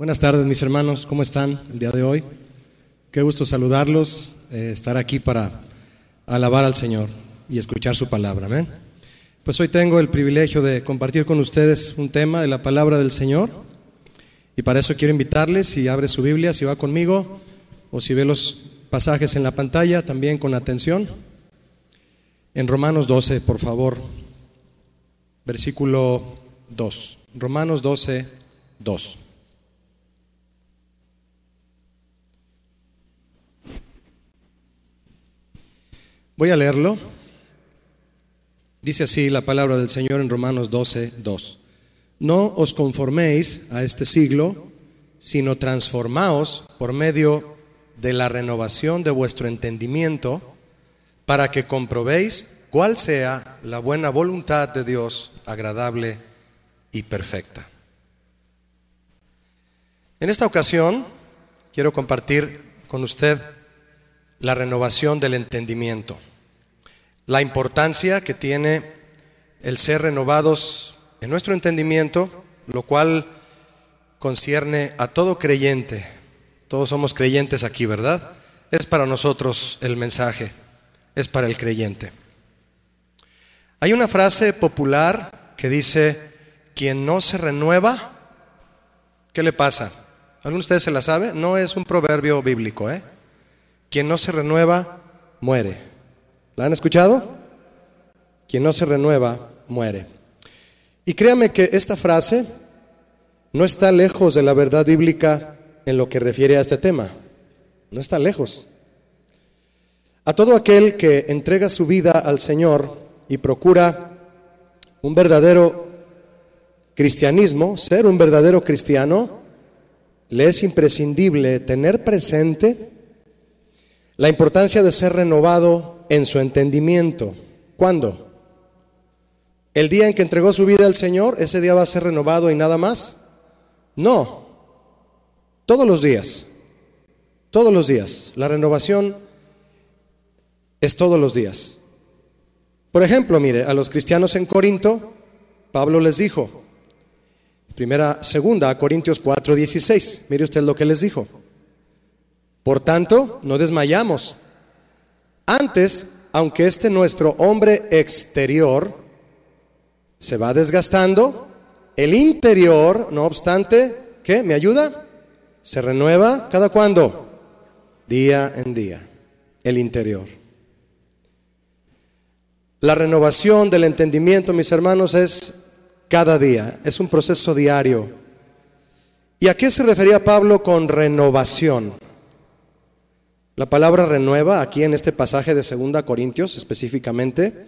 Buenas tardes mis hermanos, ¿cómo están el día de hoy? Qué gusto saludarlos, eh, estar aquí para alabar al Señor y escuchar su palabra. Pues hoy tengo el privilegio de compartir con ustedes un tema de la palabra del Señor y para eso quiero invitarles, si abre su Biblia, si va conmigo o si ve los pasajes en la pantalla, también con atención. En Romanos 12, por favor, versículo 2. Romanos 12, 2. Voy a leerlo. Dice así la palabra del Señor en Romanos 12, 2. No os conforméis a este siglo, sino transformaos por medio de la renovación de vuestro entendimiento, para que comprobéis cuál sea la buena voluntad de Dios, agradable y perfecta. En esta ocasión quiero compartir con usted la renovación del entendimiento la importancia que tiene el ser renovados en nuestro entendimiento, lo cual concierne a todo creyente. Todos somos creyentes aquí, ¿verdad? Es para nosotros el mensaje, es para el creyente. Hay una frase popular que dice, quien no se renueva, ¿qué le pasa? ¿Alguno de ustedes se la sabe? No es un proverbio bíblico, ¿eh? Quien no se renueva, muere. ¿La han escuchado? Quien no se renueva, muere. Y créame que esta frase no está lejos de la verdad bíblica en lo que refiere a este tema. No está lejos. A todo aquel que entrega su vida al Señor y procura un verdadero cristianismo, ser un verdadero cristiano, le es imprescindible tener presente la importancia de ser renovado en su entendimiento. ¿Cuándo? ¿El día en que entregó su vida al Señor, ese día va a ser renovado y nada más? No. Todos los días. Todos los días. La renovación es todos los días. Por ejemplo, mire, a los cristianos en Corinto, Pablo les dijo, primera, segunda, a Corintios 4, 16, mire usted lo que les dijo. Por tanto, no desmayamos. Antes, aunque este nuestro hombre exterior se va desgastando, el interior, no obstante, ¿qué? ¿Me ayuda? Se renueva cada cuándo? Día en día, el interior. La renovación del entendimiento, mis hermanos, es cada día, es un proceso diario. ¿Y a qué se refería Pablo con renovación? La palabra renueva aquí en este pasaje de 2 Corintios específicamente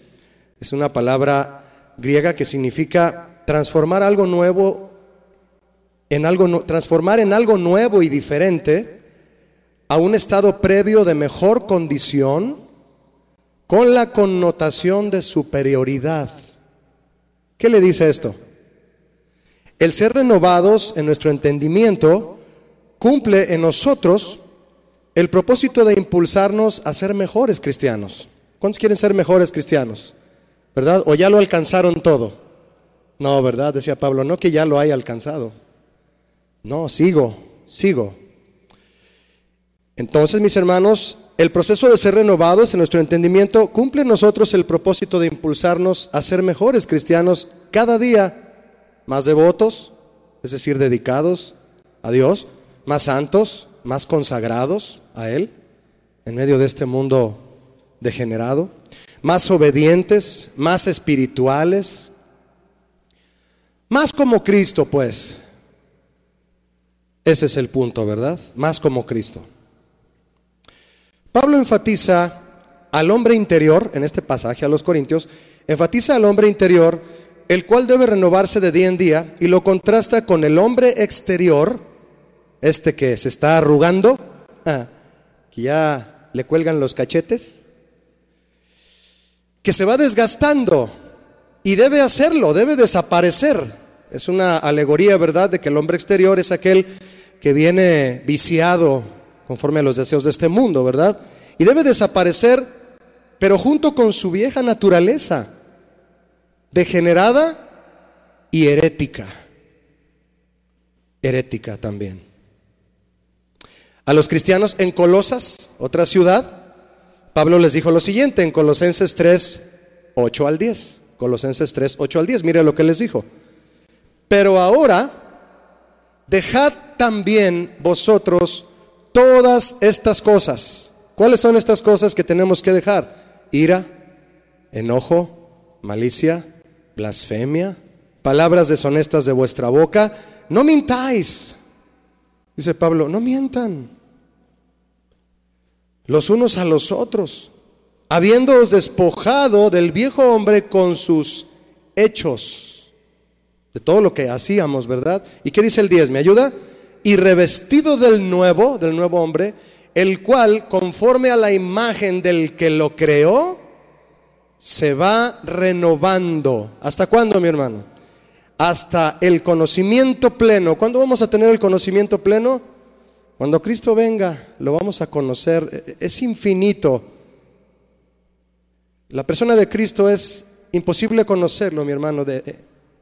es una palabra griega que significa transformar algo nuevo en algo transformar en algo nuevo y diferente a un estado previo de mejor condición con la connotación de superioridad. ¿Qué le dice esto? El ser renovados en nuestro entendimiento cumple en nosotros el propósito de impulsarnos a ser mejores cristianos. ¿Cuántos quieren ser mejores cristianos? ¿Verdad? ¿O ya lo alcanzaron todo? No, ¿verdad? Decía Pablo, no que ya lo haya alcanzado. No, sigo, sigo. Entonces, mis hermanos, el proceso de ser renovados en nuestro entendimiento cumple en nosotros el propósito de impulsarnos a ser mejores cristianos cada día, más devotos, es decir, dedicados a Dios, más santos, más consagrados a Él en medio de este mundo degenerado, más obedientes, más espirituales, más como Cristo, pues. Ese es el punto, ¿verdad? Más como Cristo. Pablo enfatiza al hombre interior, en este pasaje a los Corintios, enfatiza al hombre interior, el cual debe renovarse de día en día, y lo contrasta con el hombre exterior, este que se está arrugando, ah, que ya le cuelgan los cachetes, que se va desgastando y debe hacerlo, debe desaparecer. Es una alegoría, ¿verdad?, de que el hombre exterior es aquel que viene viciado conforme a los deseos de este mundo, ¿verdad? Y debe desaparecer, pero junto con su vieja naturaleza, degenerada y herética. herética también. A los cristianos en Colosas, otra ciudad, Pablo les dijo lo siguiente en Colosenses 3, 8 al 10. Colosenses 3, 8 al 10. Mire lo que les dijo. Pero ahora, dejad también vosotros todas estas cosas. ¿Cuáles son estas cosas que tenemos que dejar? Ira, enojo, malicia, blasfemia, palabras deshonestas de vuestra boca. No mintáis. Dice Pablo, no mientan los unos a los otros, habiéndoos despojado del viejo hombre con sus hechos, de todo lo que hacíamos, ¿verdad? ¿Y qué dice el 10? ¿Me ayuda? Y revestido del nuevo, del nuevo hombre, el cual, conforme a la imagen del que lo creó, se va renovando. ¿Hasta cuándo, mi hermano? Hasta el conocimiento pleno. ¿Cuándo vamos a tener el conocimiento pleno? Cuando Cristo venga, lo vamos a conocer. Es infinito. La persona de Cristo es imposible conocerlo, mi hermano, de,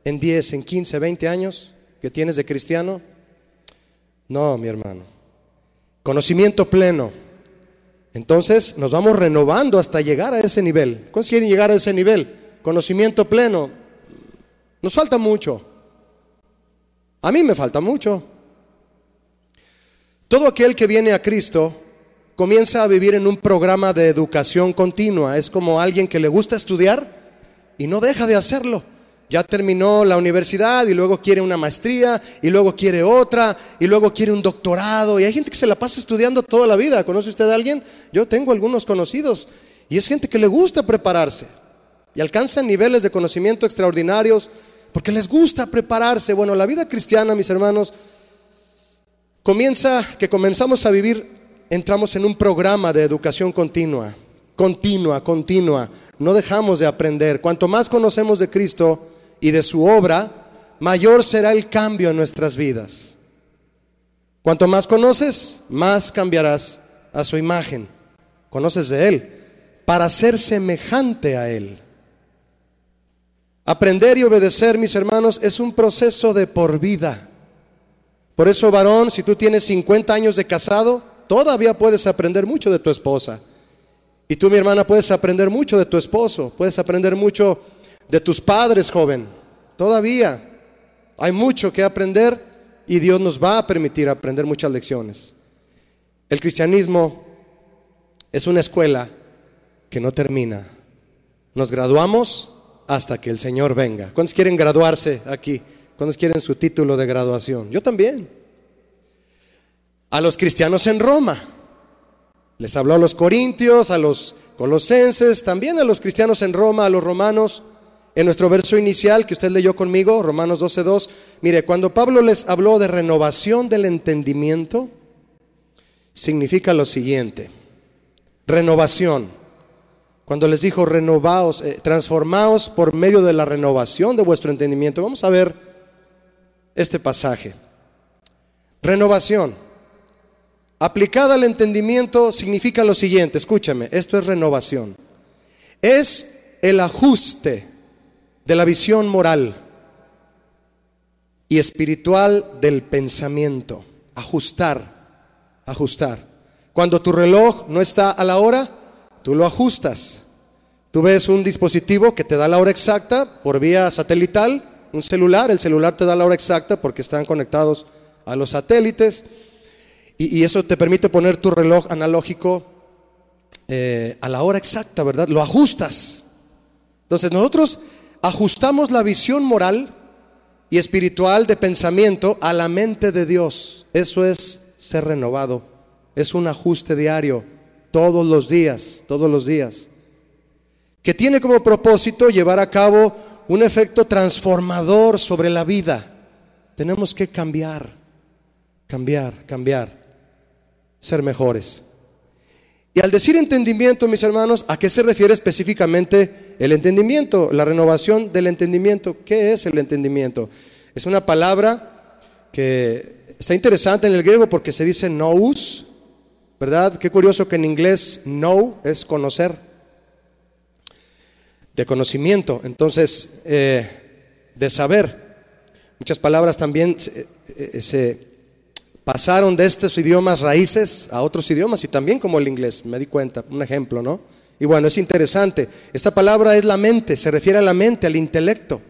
en 10, en 15, 20 años que tienes de cristiano. No, mi hermano. Conocimiento pleno. Entonces nos vamos renovando hasta llegar a ese nivel. ¿Cuántos quieren llegar a ese nivel? Conocimiento pleno. Nos falta mucho. A mí me falta mucho. Todo aquel que viene a Cristo comienza a vivir en un programa de educación continua. Es como alguien que le gusta estudiar y no deja de hacerlo. Ya terminó la universidad y luego quiere una maestría y luego quiere otra y luego quiere un doctorado. Y hay gente que se la pasa estudiando toda la vida. ¿Conoce usted a alguien? Yo tengo algunos conocidos y es gente que le gusta prepararse y alcanzan niveles de conocimiento extraordinarios porque les gusta prepararse. Bueno, la vida cristiana, mis hermanos, comienza, que comenzamos a vivir, entramos en un programa de educación continua, continua, continua. No dejamos de aprender. Cuanto más conocemos de Cristo y de su obra, mayor será el cambio en nuestras vidas. Cuanto más conoces, más cambiarás a su imagen. Conoces de Él para ser semejante a Él. Aprender y obedecer, mis hermanos, es un proceso de por vida. Por eso, varón, si tú tienes 50 años de casado, todavía puedes aprender mucho de tu esposa. Y tú, mi hermana, puedes aprender mucho de tu esposo, puedes aprender mucho de tus padres, joven. Todavía hay mucho que aprender y Dios nos va a permitir aprender muchas lecciones. El cristianismo es una escuela que no termina. Nos graduamos hasta que el Señor venga. ¿Cuántos quieren graduarse aquí? ¿Cuántos quieren su título de graduación? Yo también. A los cristianos en Roma. Les habló a los corintios, a los colosenses, también a los cristianos en Roma, a los romanos. En nuestro verso inicial que usted leyó conmigo, Romanos 12.2, mire, cuando Pablo les habló de renovación del entendimiento, significa lo siguiente, renovación. Cuando les dijo renovaos, eh, transformaos por medio de la renovación de vuestro entendimiento, vamos a ver este pasaje. Renovación. Aplicada al entendimiento significa lo siguiente, escúchame, esto es renovación. Es el ajuste de la visión moral y espiritual del pensamiento. Ajustar, ajustar. Cuando tu reloj no está a la hora, tú lo ajustas. Tú ves un dispositivo que te da la hora exacta por vía satelital un celular, el celular te da la hora exacta porque están conectados a los satélites y, eso te permite poner tu reloj analógico eh, a la hora exacta, ¿verdad? Lo ajustas. Entonces nosotros ajustamos la visión moral y espiritual de pensamiento a la mente de Dios. Eso es ser renovado. Es un ajuste diario, todos los días, todos los días. Que tiene como propósito llevar a cabo un efecto transformador sobre la vida. Tenemos que cambiar, cambiar, cambiar, ser mejores. Y al decir entendimiento, mis hermanos, ¿a qué se refiere específicamente el entendimiento? La renovación del entendimiento. ¿Qué es el entendimiento? Es una palabra que está interesante en el griego porque se dice nous, ¿verdad? Qué curioso que en inglés know es conocer de conocimiento, entonces, eh, de saber. Muchas palabras también se, se pasaron de estos idiomas raíces a otros idiomas y también como el inglés, me di cuenta, un ejemplo, ¿no? Y bueno, es interesante. Esta palabra es la mente, se refiere a la mente, al intelecto,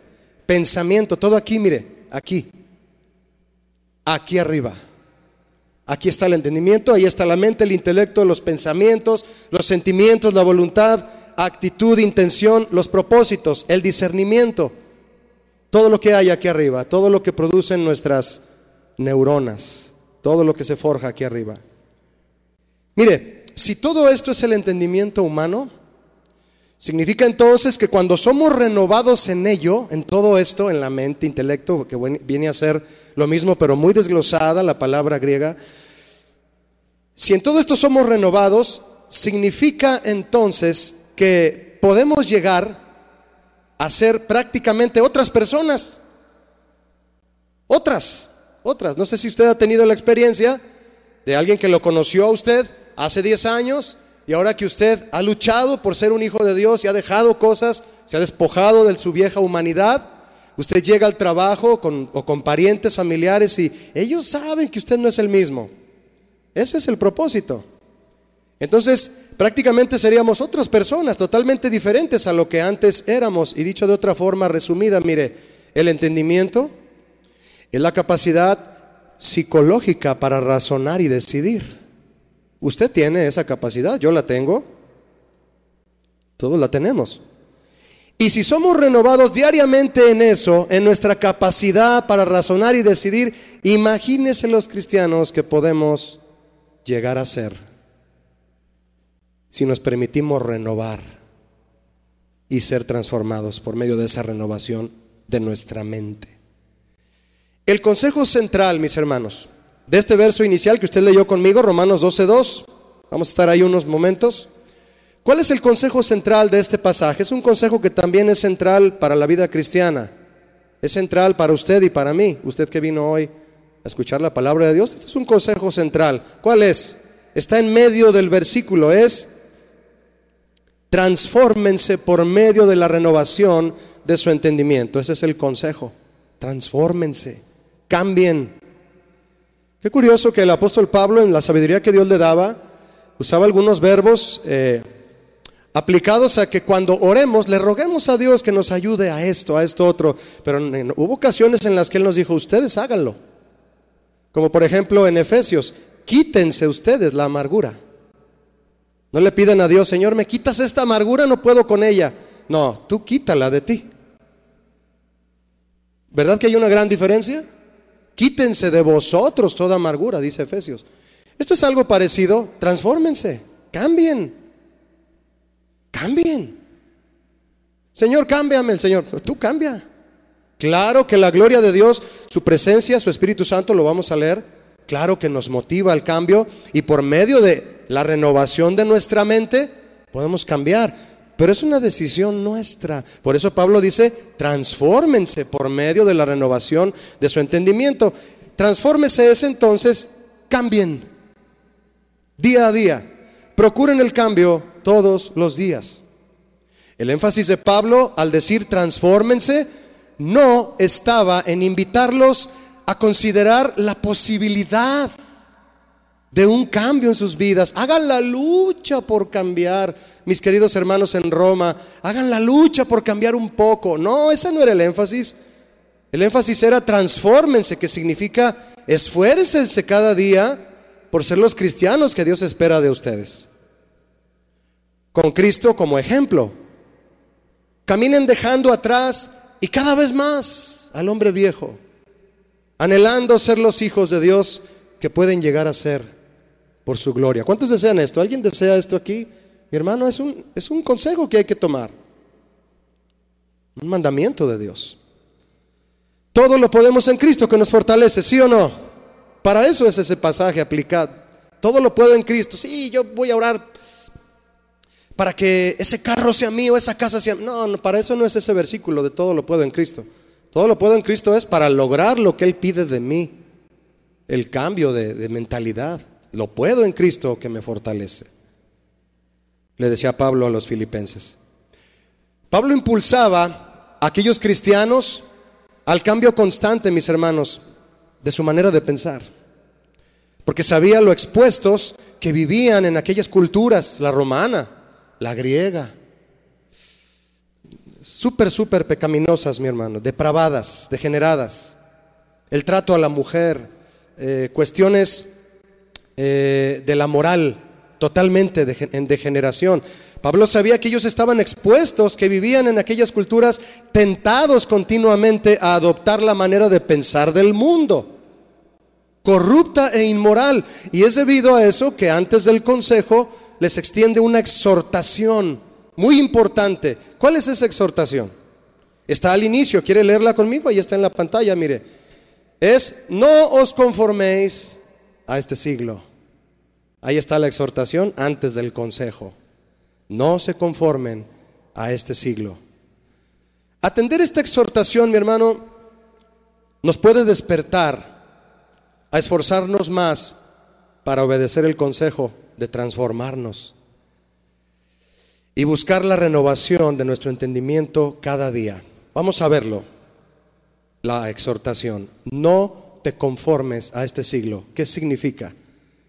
pensamiento, todo aquí, mire, aquí, aquí arriba. Aquí está el entendimiento, ahí está la mente, el intelecto, los pensamientos, los sentimientos, la voluntad, actitud, intención, los propósitos, el discernimiento. Todo lo que hay aquí arriba, todo lo que producen nuestras neuronas, todo lo que se forja aquí arriba. Mire, si todo esto es el entendimiento humano, significa entonces que cuando somos renovados en ello, en todo esto, en la mente, intelecto, que viene a ser lo mismo, pero muy desglosada la palabra griega, si en todo esto somos renovados, significa entonces que podemos llegar a ser prácticamente otras personas. Otras, otras. No sé si usted ha tenido la experiencia de alguien que lo conoció a usted hace 10 años y ahora que usted ha luchado por ser un hijo de Dios y ha dejado cosas, se ha despojado de su vieja humanidad, usted llega al trabajo con, o con parientes familiares y ellos saben que usted no es el mismo. Ese es el propósito. Entonces, prácticamente seríamos otras personas totalmente diferentes a lo que antes éramos. Y dicho de otra forma resumida, mire, el entendimiento es la capacidad psicológica para razonar y decidir. Usted tiene esa capacidad, yo la tengo, todos la tenemos. Y si somos renovados diariamente en eso, en nuestra capacidad para razonar y decidir, imagínense los cristianos que podemos llegar a ser si nos permitimos renovar y ser transformados por medio de esa renovación de nuestra mente. El consejo central, mis hermanos, de este verso inicial que usted leyó conmigo, Romanos 12.2, vamos a estar ahí unos momentos. ¿Cuál es el consejo central de este pasaje? Es un consejo que también es central para la vida cristiana. Es central para usted y para mí, usted que vino hoy a escuchar la palabra de Dios. Este es un consejo central. ¿Cuál es? Está en medio del versículo. Es transfórmense por medio de la renovación de su entendimiento. Ese es el consejo. Transfórmense, cambien. Qué curioso que el apóstol Pablo, en la sabiduría que Dios le daba, usaba algunos verbos eh, aplicados a que cuando oremos le roguemos a Dios que nos ayude a esto, a esto otro. Pero hubo ocasiones en las que Él nos dijo, ustedes háganlo. Como por ejemplo en Efesios, quítense ustedes la amargura. No le piden a Dios, Señor, me quitas esta amargura, no puedo con ella. No, tú quítala de ti. ¿Verdad que hay una gran diferencia? Quítense de vosotros toda amargura, dice Efesios. Esto es algo parecido, transfórmense, cambien, cambien. Señor, cámbiame el Señor. Tú cambia. Claro que la gloria de Dios, su presencia, su Espíritu Santo, lo vamos a leer. Claro que nos motiva al cambio y por medio de la renovación de nuestra mente podemos cambiar. Pero es una decisión nuestra. Por eso Pablo dice, transfórmense por medio de la renovación de su entendimiento. Transfórmese es entonces, cambien día a día. Procuren el cambio todos los días. El énfasis de Pablo al decir transfórmense no estaba en invitarlos a considerar la posibilidad de un cambio en sus vidas. Hagan la lucha por cambiar, mis queridos hermanos en Roma. Hagan la lucha por cambiar un poco. No, ese no era el énfasis. El énfasis era transfórmense, que significa esfuércense cada día por ser los cristianos que Dios espera de ustedes. Con Cristo como ejemplo. Caminen dejando atrás y cada vez más al hombre viejo, anhelando ser los hijos de Dios que pueden llegar a ser por su gloria. ¿Cuántos desean esto? ¿Alguien desea esto aquí? Mi hermano, es un, es un consejo que hay que tomar. Un mandamiento de Dios. Todo lo podemos en Cristo que nos fortalece, ¿sí o no? Para eso es ese pasaje aplicado. Todo lo puedo en Cristo. Sí, yo voy a orar para que ese carro sea mío, esa casa sea... No, no, para eso no es ese versículo de todo lo puedo en Cristo. Todo lo puedo en Cristo es para lograr lo que Él pide de mí, el cambio de, de mentalidad. Lo puedo en Cristo que me fortalece. Le decía Pablo a los filipenses. Pablo impulsaba a aquellos cristianos al cambio constante, mis hermanos, de su manera de pensar. Porque sabía lo expuestos que vivían en aquellas culturas, la romana, la griega. Súper, súper pecaminosas, mi hermano, depravadas, degeneradas. El trato a la mujer, eh, cuestiones eh, de la moral totalmente en degeneración. Pablo sabía que ellos estaban expuestos, que vivían en aquellas culturas tentados continuamente a adoptar la manera de pensar del mundo, corrupta e inmoral. Y es debido a eso que antes del consejo les extiende una exhortación muy importante. ¿Cuál es esa exhortación? Está al inicio, ¿quiere leerla conmigo? Ahí está en la pantalla, mire. Es, no os conforméis a este siglo. Ahí está la exhortación antes del consejo. No se conformen a este siglo. Atender esta exhortación, mi hermano, nos puede despertar a esforzarnos más para obedecer el consejo de transformarnos y buscar la renovación de nuestro entendimiento cada día. Vamos a verlo. La exhortación. No te conformes a este siglo. ¿Qué significa?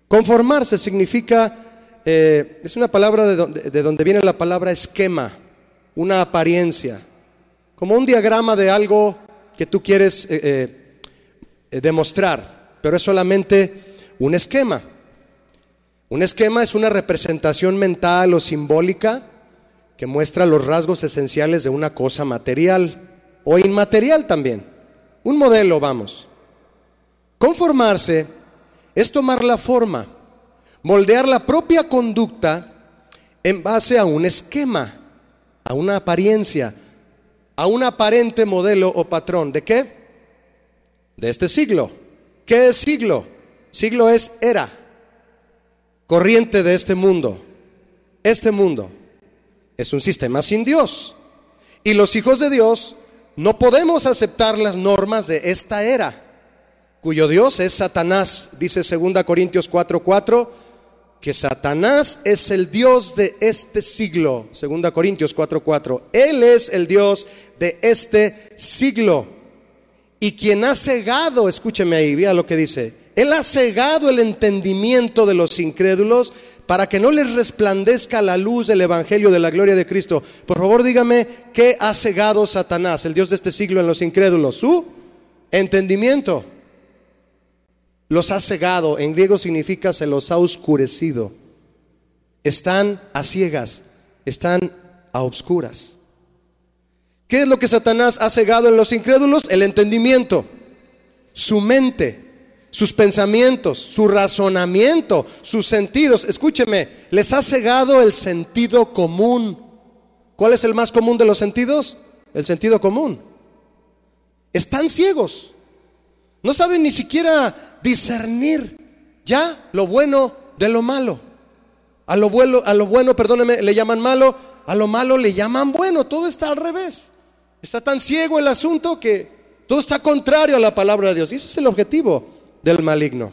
Conformarse significa eh, es una palabra de donde, viene la palabra esquema, una apariencia, como un diagrama de algo que tú quieres eh, eh, demostrar, pero es solamente un esquema. Un esquema es una representación mental o simbólica que muestra los rasgos esenciales de una cosa material o inmaterial también. Un modelo, vamos. Conformarse es tomar la forma moldear la propia conducta en base a un esquema, a una apariencia, a un aparente modelo o patrón. ¿De qué? De este siglo. ¿Qué es siglo? Siglo es era, corriente de este mundo. Este mundo es un sistema sin Dios. Y los hijos de Dios no podemos aceptar las normas de esta era, cuyo Dios es Satanás, dice 2 Corintios 4:4 que Satanás es el Dios de este siglo, 2 Corintios 4:4. Él es el Dios de este siglo. Y quien ha cegado, escúcheme ahí, vea lo que dice, Él ha cegado el entendimiento de los incrédulos para que no les resplandezca la luz del Evangelio de la gloria de Cristo. Por favor, dígame, ¿qué ha cegado Satanás, el Dios de este siglo, en los incrédulos? Su entendimiento los ha cegado, en griego significa se los ha oscurecido. Están a ciegas, están a obscuras. ¿Qué es lo que Satanás ha cegado en los incrédulos? El entendimiento, su mente, sus pensamientos, su razonamiento, sus sentidos. Escúcheme, les ha cegado el sentido común. ¿Cuál es el más común de los sentidos? El sentido común. Están ciegos. No saben ni siquiera discernir ya lo bueno de lo malo. A lo bueno, a lo bueno, perdóneme, le llaman malo, a lo malo le llaman bueno. Todo está al revés. Está tan ciego el asunto que todo está contrario a la palabra de Dios. Y ese es el objetivo del maligno.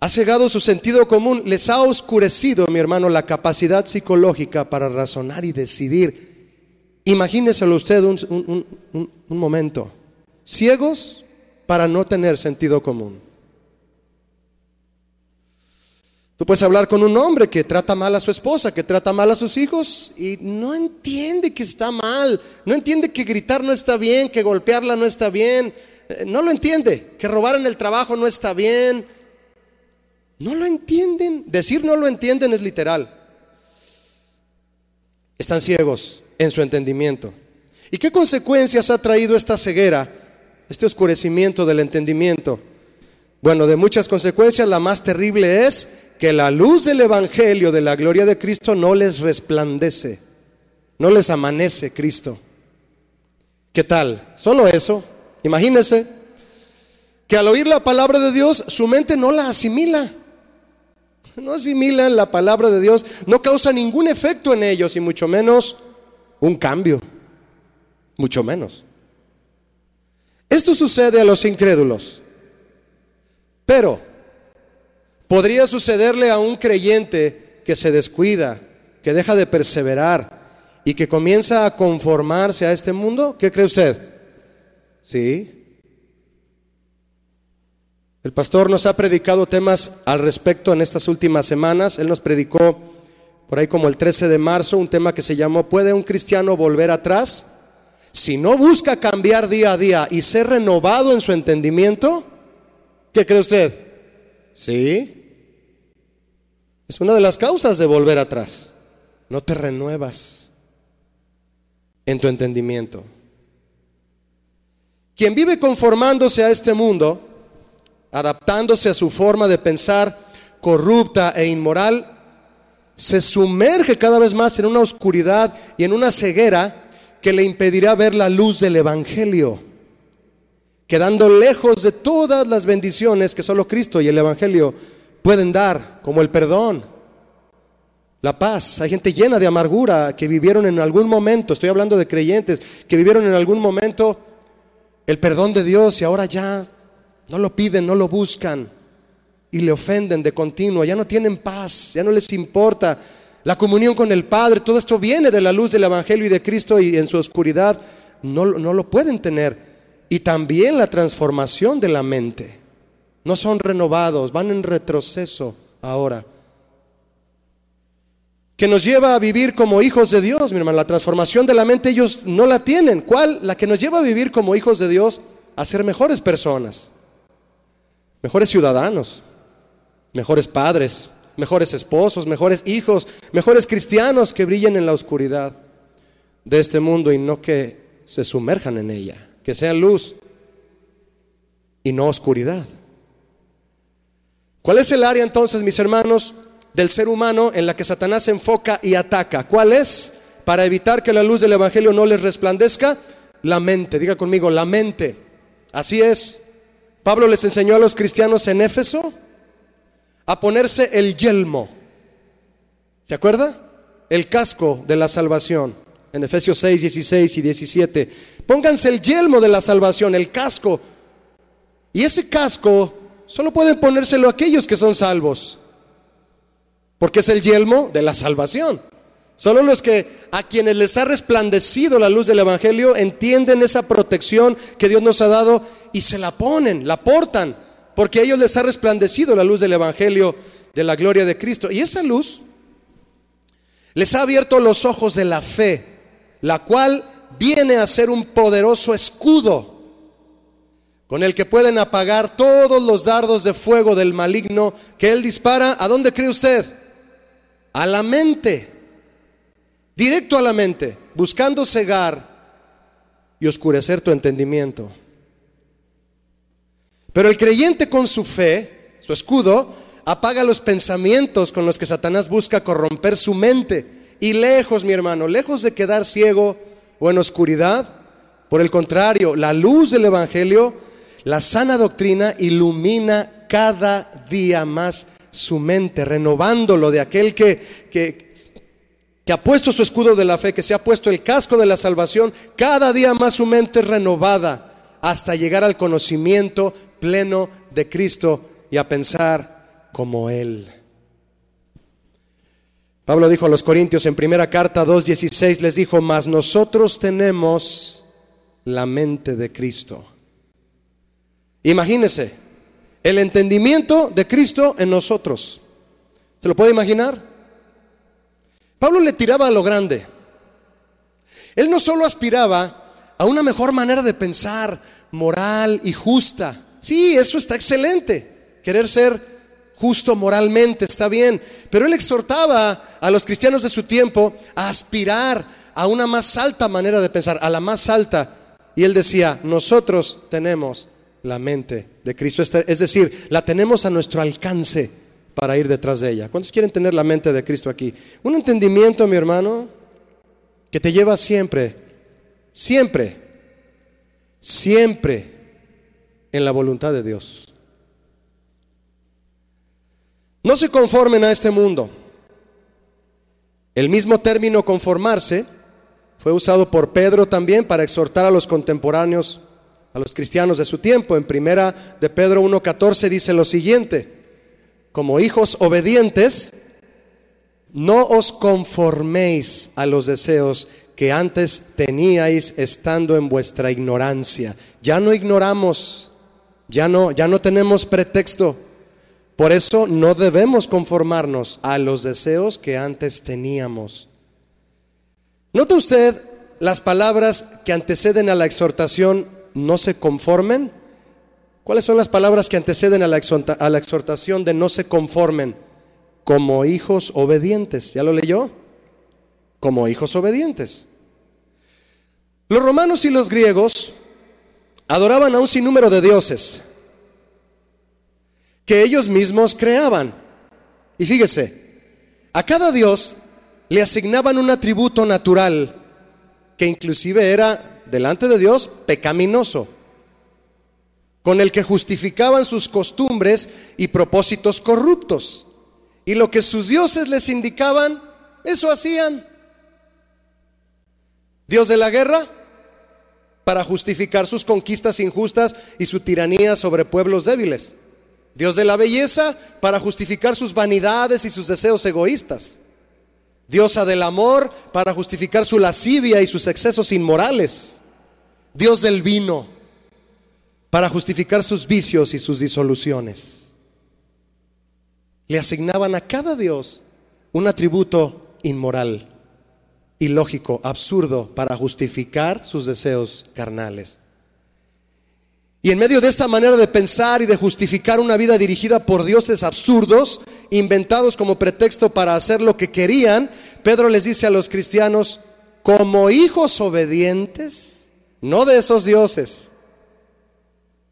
Ha cegado su sentido común, les ha oscurecido, mi hermano, la capacidad psicológica para razonar y decidir. Imagíneselo usted un, un momento ciegos para no tener sentido común. Tú puedes hablar con un hombre que trata mal a su esposa, que trata mal a sus hijos y no entiende que está mal, no entiende que gritar no está bien, que golpearla no está bien, no lo entiende, que robar en el trabajo no está bien. No lo entienden. Decir no lo entienden es literal. Están ciegos en su entendimiento. ¿Y qué consecuencias ha traído esta ceguera este oscurecimiento del entendimiento. Bueno, de muchas consecuencias, la más terrible es que la luz del Evangelio de la gloria de Cristo no les resplandece, no les amanece Cristo. ¿Qué tal? Solo eso. Imagínense que al oír la palabra de Dios, su mente no la asimila. No asimila la palabra de Dios, no causa ningún efecto en ellos y mucho menos un cambio. Mucho menos. Esto sucede a los incrédulos. Pero podría sucederle a un creyente que se descuida, que deja de perseverar y que comienza a conformarse a este mundo. ¿Qué cree usted? Sí. El pastor nos ha predicado temas al respecto en estas últimas semanas. Él nos predicó por ahí como el 13 de marzo un tema que se llamó ¿Puede un cristiano volver atrás? Si no busca cambiar día a día y ser renovado en su entendimiento, ¿qué cree usted? Sí. Es una de las causas de volver atrás. No te renuevas en tu entendimiento. Quien vive conformándose a este mundo, adaptándose a su forma de pensar corrupta e inmoral, se sumerge cada vez más en una oscuridad y en una ceguera que le impedirá ver la luz del Evangelio, quedando lejos de todas las bendiciones que solo Cristo y el Evangelio pueden dar, como el perdón, la paz. Hay gente llena de amargura que vivieron en algún momento, estoy hablando de creyentes, que vivieron en algún momento el perdón de Dios y ahora ya no lo piden, no lo buscan y le ofenden de continuo, ya no tienen paz, ya no les importa la comunión con el Padre, todo esto viene de la luz del Evangelio y de Cristo y en su oscuridad no, no lo pueden tener. Y también la transformación de la mente. No son renovados, van en retroceso ahora que nos lleva a vivir como hijos de Dios, mi hermano. La transformación de la mente ellos no la tienen. ¿Cuál? La que nos lleva a vivir como hijos de Dios, a ser mejores personas, mejores ciudadanos, mejores padres, mejores esposos, mejores hijos, mejores cristianos que brillen en la oscuridad de este mundo y no que se sumerjan en ella, que sean luz y no oscuridad. ¿Cuál es el área entonces, mis hermanos, del ser humano en la que Satanás se enfoca y ataca. ¿Cuál es? Para evitar que la luz del Evangelio no les resplandezca, la mente. Diga conmigo, la mente. Así es. Pablo les enseñó a los cristianos en Éfeso a ponerse el yelmo. ¿Se acuerda? El casco de la salvación. En Efesios 6, 16 y 17. Pónganse el yelmo de la salvación, el casco. Y ese casco solo pueden ponérselo aquellos que son salvos porque es el yelmo de la salvación. Solo los que a quienes les ha resplandecido la luz del Evangelio entienden esa protección que Dios nos ha dado y se la ponen, la portan, porque a ellos les ha resplandecido la luz del Evangelio de la gloria de Cristo. Y esa luz les ha abierto los ojos de la fe, la cual viene a ser un poderoso escudo con el que pueden apagar todos los dardos de fuego del maligno que él dispara. ¿A dónde cree usted? A la mente, directo a la mente, buscando cegar y oscurecer tu entendimiento. Pero el creyente con su fe, su escudo, apaga los pensamientos con los que Satanás busca corromper su mente. Y lejos, mi hermano, lejos de quedar ciego o en oscuridad, por el contrario, la luz del Evangelio, la sana doctrina ilumina cada día más su mente, renovándolo de aquel que, que, que ha puesto su escudo de la fe, que se ha puesto el casco de la salvación, cada día más su mente renovada hasta llegar al conocimiento pleno de Cristo y a pensar como Él. Pablo dijo a los Corintios en primera carta 2.16, les dijo, mas nosotros tenemos la mente de Cristo. Imagínese, el entendimiento de Cristo en nosotros. ¿Se lo puede imaginar? Pablo le tiraba a lo grande. Él no solo aspiraba a una mejor manera de pensar, moral y justa. Sí, eso está excelente. Querer ser justo moralmente está bien. Pero él exhortaba a los cristianos de su tiempo a aspirar a una más alta manera de pensar, a la más alta. Y él decía, nosotros tenemos la mente de Cristo. Es decir, la tenemos a nuestro alcance para ir detrás de ella. ¿Cuántos quieren tener la mente de Cristo aquí? Un entendimiento, mi hermano, que te lleva siempre, siempre, siempre en la voluntad de Dios. No se conformen a este mundo. El mismo término conformarse fue usado por Pedro también para exhortar a los contemporáneos a los cristianos de su tiempo. En primera de Pedro 1.14 dice lo siguiente, como hijos obedientes, no os conforméis a los deseos que antes teníais estando en vuestra ignorancia. Ya no ignoramos, ya no, ya no tenemos pretexto. Por eso no debemos conformarnos a los deseos que antes teníamos. ¿Nota usted las palabras que anteceden a la exhortación no se conformen? ¿Cuáles son las palabras que anteceden a la, exhortación de no se conformen? Como hijos obedientes. ¿Ya lo leyó? Como hijos obedientes. Los romanos y los griegos adoraban a un sinnúmero de dioses que ellos mismos creaban. Y fíjese, a cada dios le asignaban un atributo natural que inclusive era, delante de Dios, pecaminoso, con el que justificaban sus costumbres y propósitos corruptos. Y lo que sus dioses les indicaban, eso hacían. Dios de la guerra, para justificar sus conquistas injustas y su tiranía sobre pueblos débiles. Dios de la belleza para justificar sus vanidades y sus deseos egoístas. Diosa del amor para justificar su lascivia y sus excesos inmorales. Dios del vino para justificar sus vicios y sus disoluciones. Le asignaban a cada Dios un atributo inmoral, ilógico, absurdo, para justificar sus deseos carnales. Y en medio de esta manera de pensar y de justificar una vida dirigida por dioses absurdos, inventados como pretexto para hacer lo que querían, Pedro les dice a los cristianos, como hijos obedientes, no de esos dioses,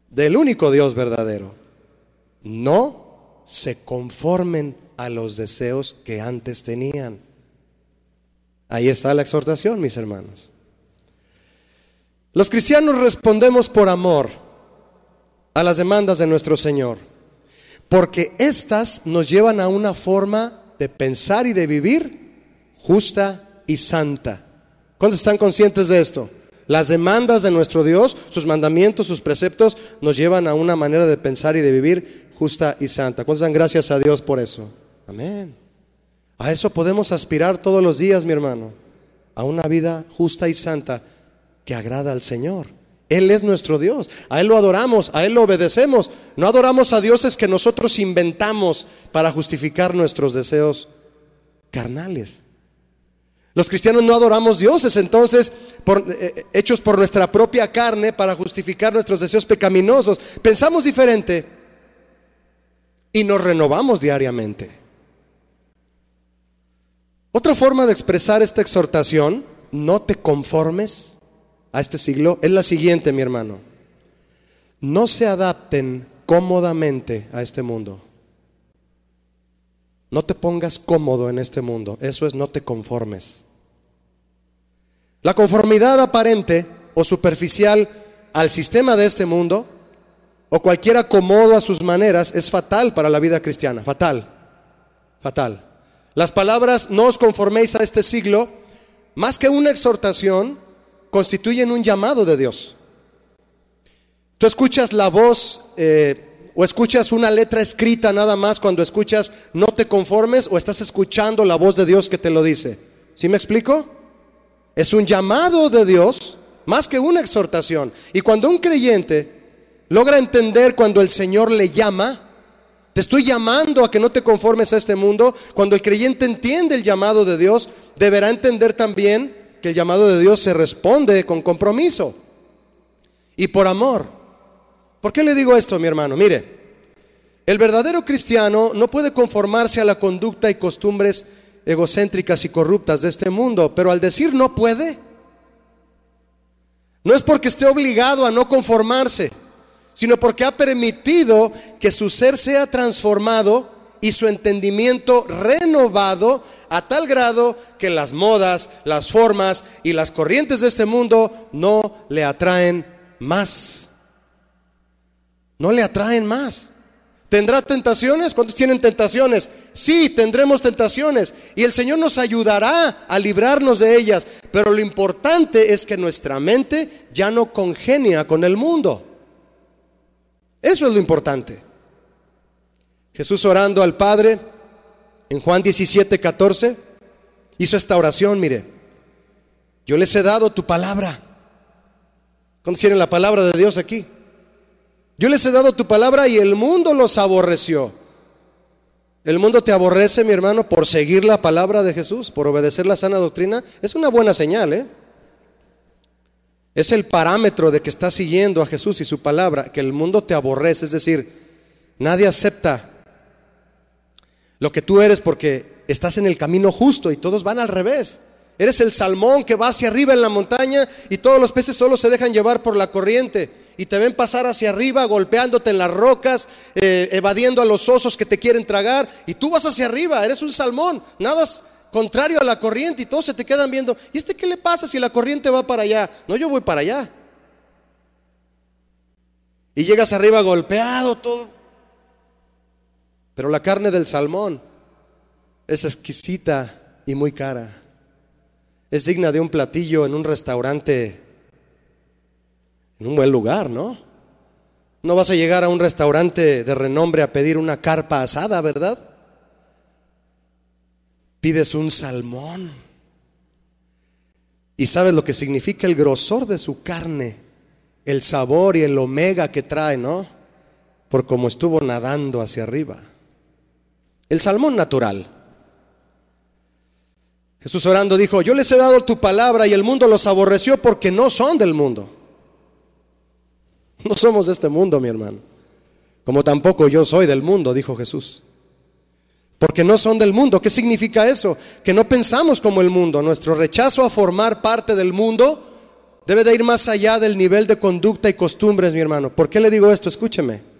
del único Dios verdadero, no se conformen a los deseos que antes tenían. Ahí está la exhortación, mis hermanos. Los cristianos respondemos por amor a las demandas de nuestro Señor, porque éstas nos llevan a una forma de pensar y de vivir justa y santa. ¿Cuántos están conscientes de esto? Las demandas de nuestro Dios, sus mandamientos, sus preceptos, nos llevan a una manera de pensar y de vivir justa y santa. ¿Cuántos dan gracias a Dios por eso? Amén. A eso podemos aspirar todos los días, mi hermano, a una vida justa y santa que agrada al Señor. Él es nuestro Dios. A Él lo adoramos, a Él lo obedecemos. No adoramos a dioses que nosotros inventamos para justificar nuestros deseos carnales. Los cristianos no adoramos dioses entonces eh, eh, hechos por nuestra propia carne para justificar nuestros deseos pecaminosos. Pensamos diferente y nos renovamos diariamente. Otra forma de expresar esta exhortación, no te conformes a este siglo es la siguiente, mi hermano. No se adapten cómodamente a este mundo. No te pongas cómodo en este mundo. Eso es no te conformes. La conformidad aparente o superficial al sistema de este mundo o cualquier acomodo a sus maneras es fatal para la vida cristiana. Fatal. Fatal. Las palabras no os conforméis a este siglo, más que una exhortación, constituyen un llamado de Dios. Tú escuchas la voz eh, o escuchas una letra escrita nada más cuando escuchas no te conformes o estás escuchando la voz de Dios que te lo dice. ¿Sí me explico? Es un llamado de Dios más que una exhortación. Y cuando un creyente logra entender cuando el Señor le llama, te estoy llamando a que no te conformes a este mundo, cuando el creyente entiende el llamado de Dios, deberá entender también que el llamado de Dios se responde con compromiso y por amor. ¿Por qué le digo esto, mi hermano? Mire, el verdadero cristiano no puede conformarse a la conducta y costumbres egocéntricas y corruptas de este mundo, pero al decir no puede, no es porque esté obligado a no conformarse, sino porque ha permitido que su ser sea transformado y su entendimiento renovado a tal grado que las modas, las formas y las corrientes de este mundo no le atraen más. No le atraen más. ¿Tendrá tentaciones? ¿Cuántos tienen tentaciones? Sí, tendremos tentaciones y el Señor nos ayudará a librarnos de ellas, pero lo importante es que nuestra mente ya no congenia con el mundo. Eso es lo importante. Jesús orando al Padre en Juan 17, 14, hizo esta oración, mire. Yo les he dado tu palabra. ¿Cuántos tienen la palabra de Dios aquí? Yo les he dado tu palabra y el mundo los aborreció. El mundo te aborrece, mi hermano, por seguir la palabra de Jesús, por obedecer la sana doctrina. Es una buena señal, ¿eh? Es el parámetro de que estás siguiendo a Jesús y su palabra, que el mundo te aborrece, es decir, nadie acepta lo que tú eres porque estás en el camino justo y todos van al revés. Eres el salmón que va hacia arriba en la montaña y todos los peces solo se dejan llevar por la corriente y te ven pasar hacia arriba golpeándote en las rocas, eh, evadiendo a los osos que te quieren tragar y tú vas hacia arriba, eres un salmón, nadas contrario a la corriente y todos se te quedan viendo. ¿Y este qué le pasa si la corriente va para allá? No, yo voy para allá. Y llegas arriba golpeado todo. Pero la carne del salmón es exquisita y muy cara. Es digna de un platillo en un restaurante, en un buen lugar, ¿no? No vas a llegar a un restaurante de renombre a pedir una carpa asada, ¿verdad? Pides un salmón. ¿Y sabes lo que significa el grosor de su carne? El sabor y el omega que trae, ¿no? Por cómo estuvo nadando hacia arriba. El salmón natural Jesús orando dijo, yo les he dado tu palabra y el mundo los aborreció porque no son del mundo. No somos de este mundo, mi hermano. Como tampoco yo soy del mundo, dijo Jesús. Porque no son del mundo. ¿Qué significa eso? Que no pensamos como el mundo. Nuestro rechazo a formar parte del mundo debe de ir más allá del nivel de conducta y costumbres, mi hermano. ¿Por qué le digo esto? Escúcheme.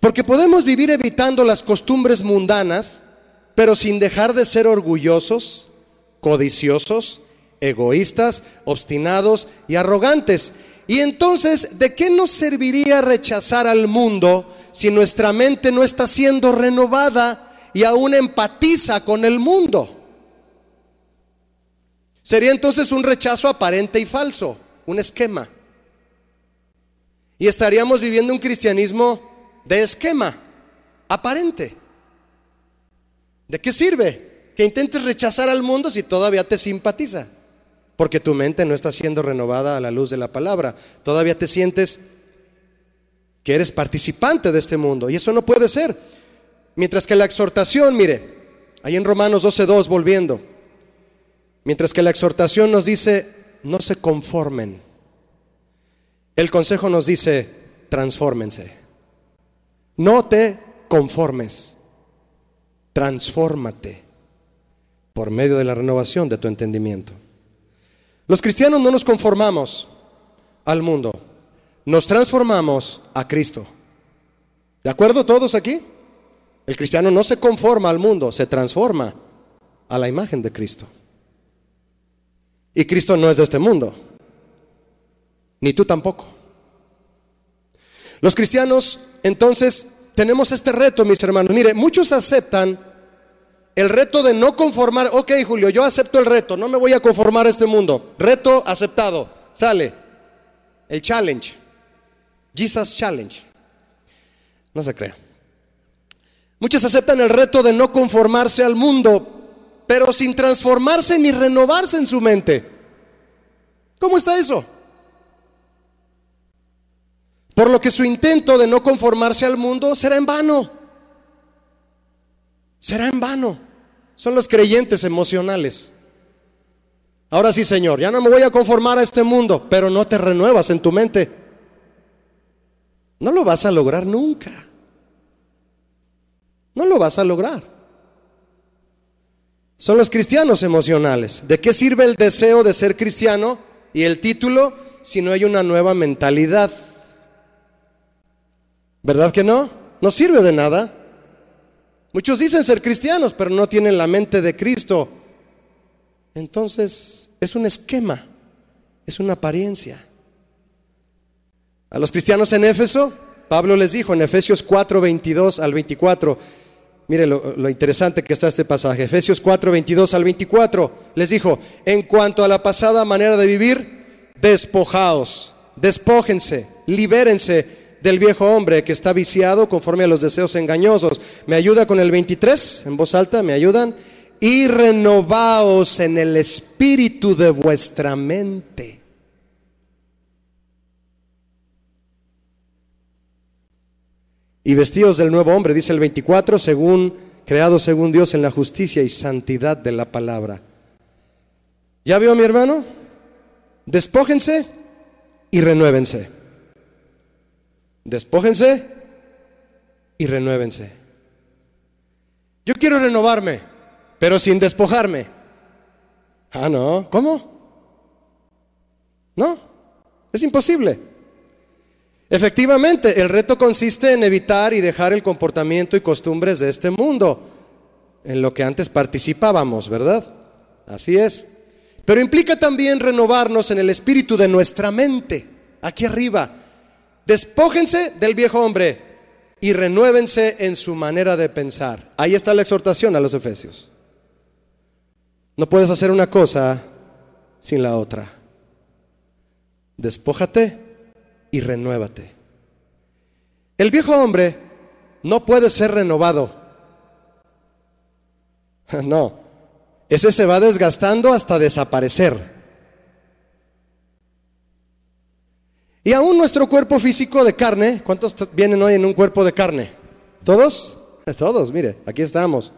Porque podemos vivir evitando las costumbres mundanas pero sin dejar de ser orgullosos, codiciosos, egoístas, obstinados y arrogantes. Y entonces, ¿de qué nos serviría rechazar al mundo si nuestra mente no está siendo renovada y aún empatiza con el mundo? Sería entonces un rechazo aparente y falso, un esquema. Y estaríamos viviendo un cristianismo de esquema, aparente. ¿De qué sirve que intentes rechazar al mundo si todavía te simpatiza? Porque tu mente no está siendo renovada a la luz de la palabra. Todavía te sientes que eres participante de este mundo. Y eso no puede ser. Mientras que la exhortación, mire, ahí en Romanos 12.2 volviendo. Mientras que la exhortación nos dice, no se conformen. El consejo nos dice, transfórmense. No te conformes transfórmate por medio de la renovación de tu entendimiento. Los cristianos no nos conformamos al mundo, nos transformamos a Cristo. ¿De acuerdo todos aquí? El cristiano no se conforma al mundo, se transforma a la imagen de Cristo. Y Cristo no es de este mundo, ni tú tampoco. Los cristianos entonces tenemos este reto, mis hermanos. Mire, muchos aceptan el reto de no conformar. Ok, Julio, yo acepto el reto, no me voy a conformar a este mundo. Reto aceptado. Sale. El challenge. Jesus Challenge. No se crea. Muchos aceptan el reto de no conformarse al mundo, pero sin transformarse ni renovarse en su mente. ¿Cómo está eso? Por lo que su intento de no conformarse al mundo será en vano. Será en vano. Son los creyentes emocionales. Ahora sí, Señor, ya no me voy a conformar a este mundo, pero no te renuevas en tu mente. No lo vas a lograr nunca. No lo vas a lograr. Son los cristianos emocionales. ¿De qué sirve el deseo de ser cristiano y el título si no hay una nueva mentalidad? ¿Verdad que no? No sirve de nada. Muchos dicen ser cristianos, pero no tienen la mente de Cristo. Entonces, es un esquema, es una apariencia. A los cristianos en Éfeso, Pablo les dijo en Efesios 4, 22 al 24, mire lo, interesante que está este pasaje, Efesios 4, 22 al 24, les dijo, en cuanto a la pasada manera de vivir, despojaos, despójense, libérense del viejo hombre que está viciado conforme a los deseos engañosos. Me ayuda con el 23, en voz alta, me ayudan. y renovaos en el espíritu de vuestra mente. Y vestidos del nuevo hombre, dice el 24, según creado según Dios en la justicia y santidad de la palabra. ¿Ya vio mi hermano? Despójense y renuévense. Despójense y renuévense. Yo quiero renovarme, pero sin despojarme. Ah, no, ¿cómo? No, es imposible. Efectivamente, el reto consiste en evitar y dejar el comportamiento y costumbres de este mundo, en lo que antes participábamos, ¿verdad? Así es. Pero implica también renovarnos en el espíritu de nuestra mente, aquí arriba. Despójense del viejo hombre y renuévense en su manera de pensar. Ahí está la exhortación a los efesios. No puedes hacer una cosa sin la otra. Despójate y renuévate. El viejo hombre no puede ser renovado. No, ese se va desgastando hasta desaparecer. Y aún nuestro cuerpo físico de carne, ¿cuántos vienen hoy en un cuerpo de carne? ¿Todos? Todos, mire, aquí estamos.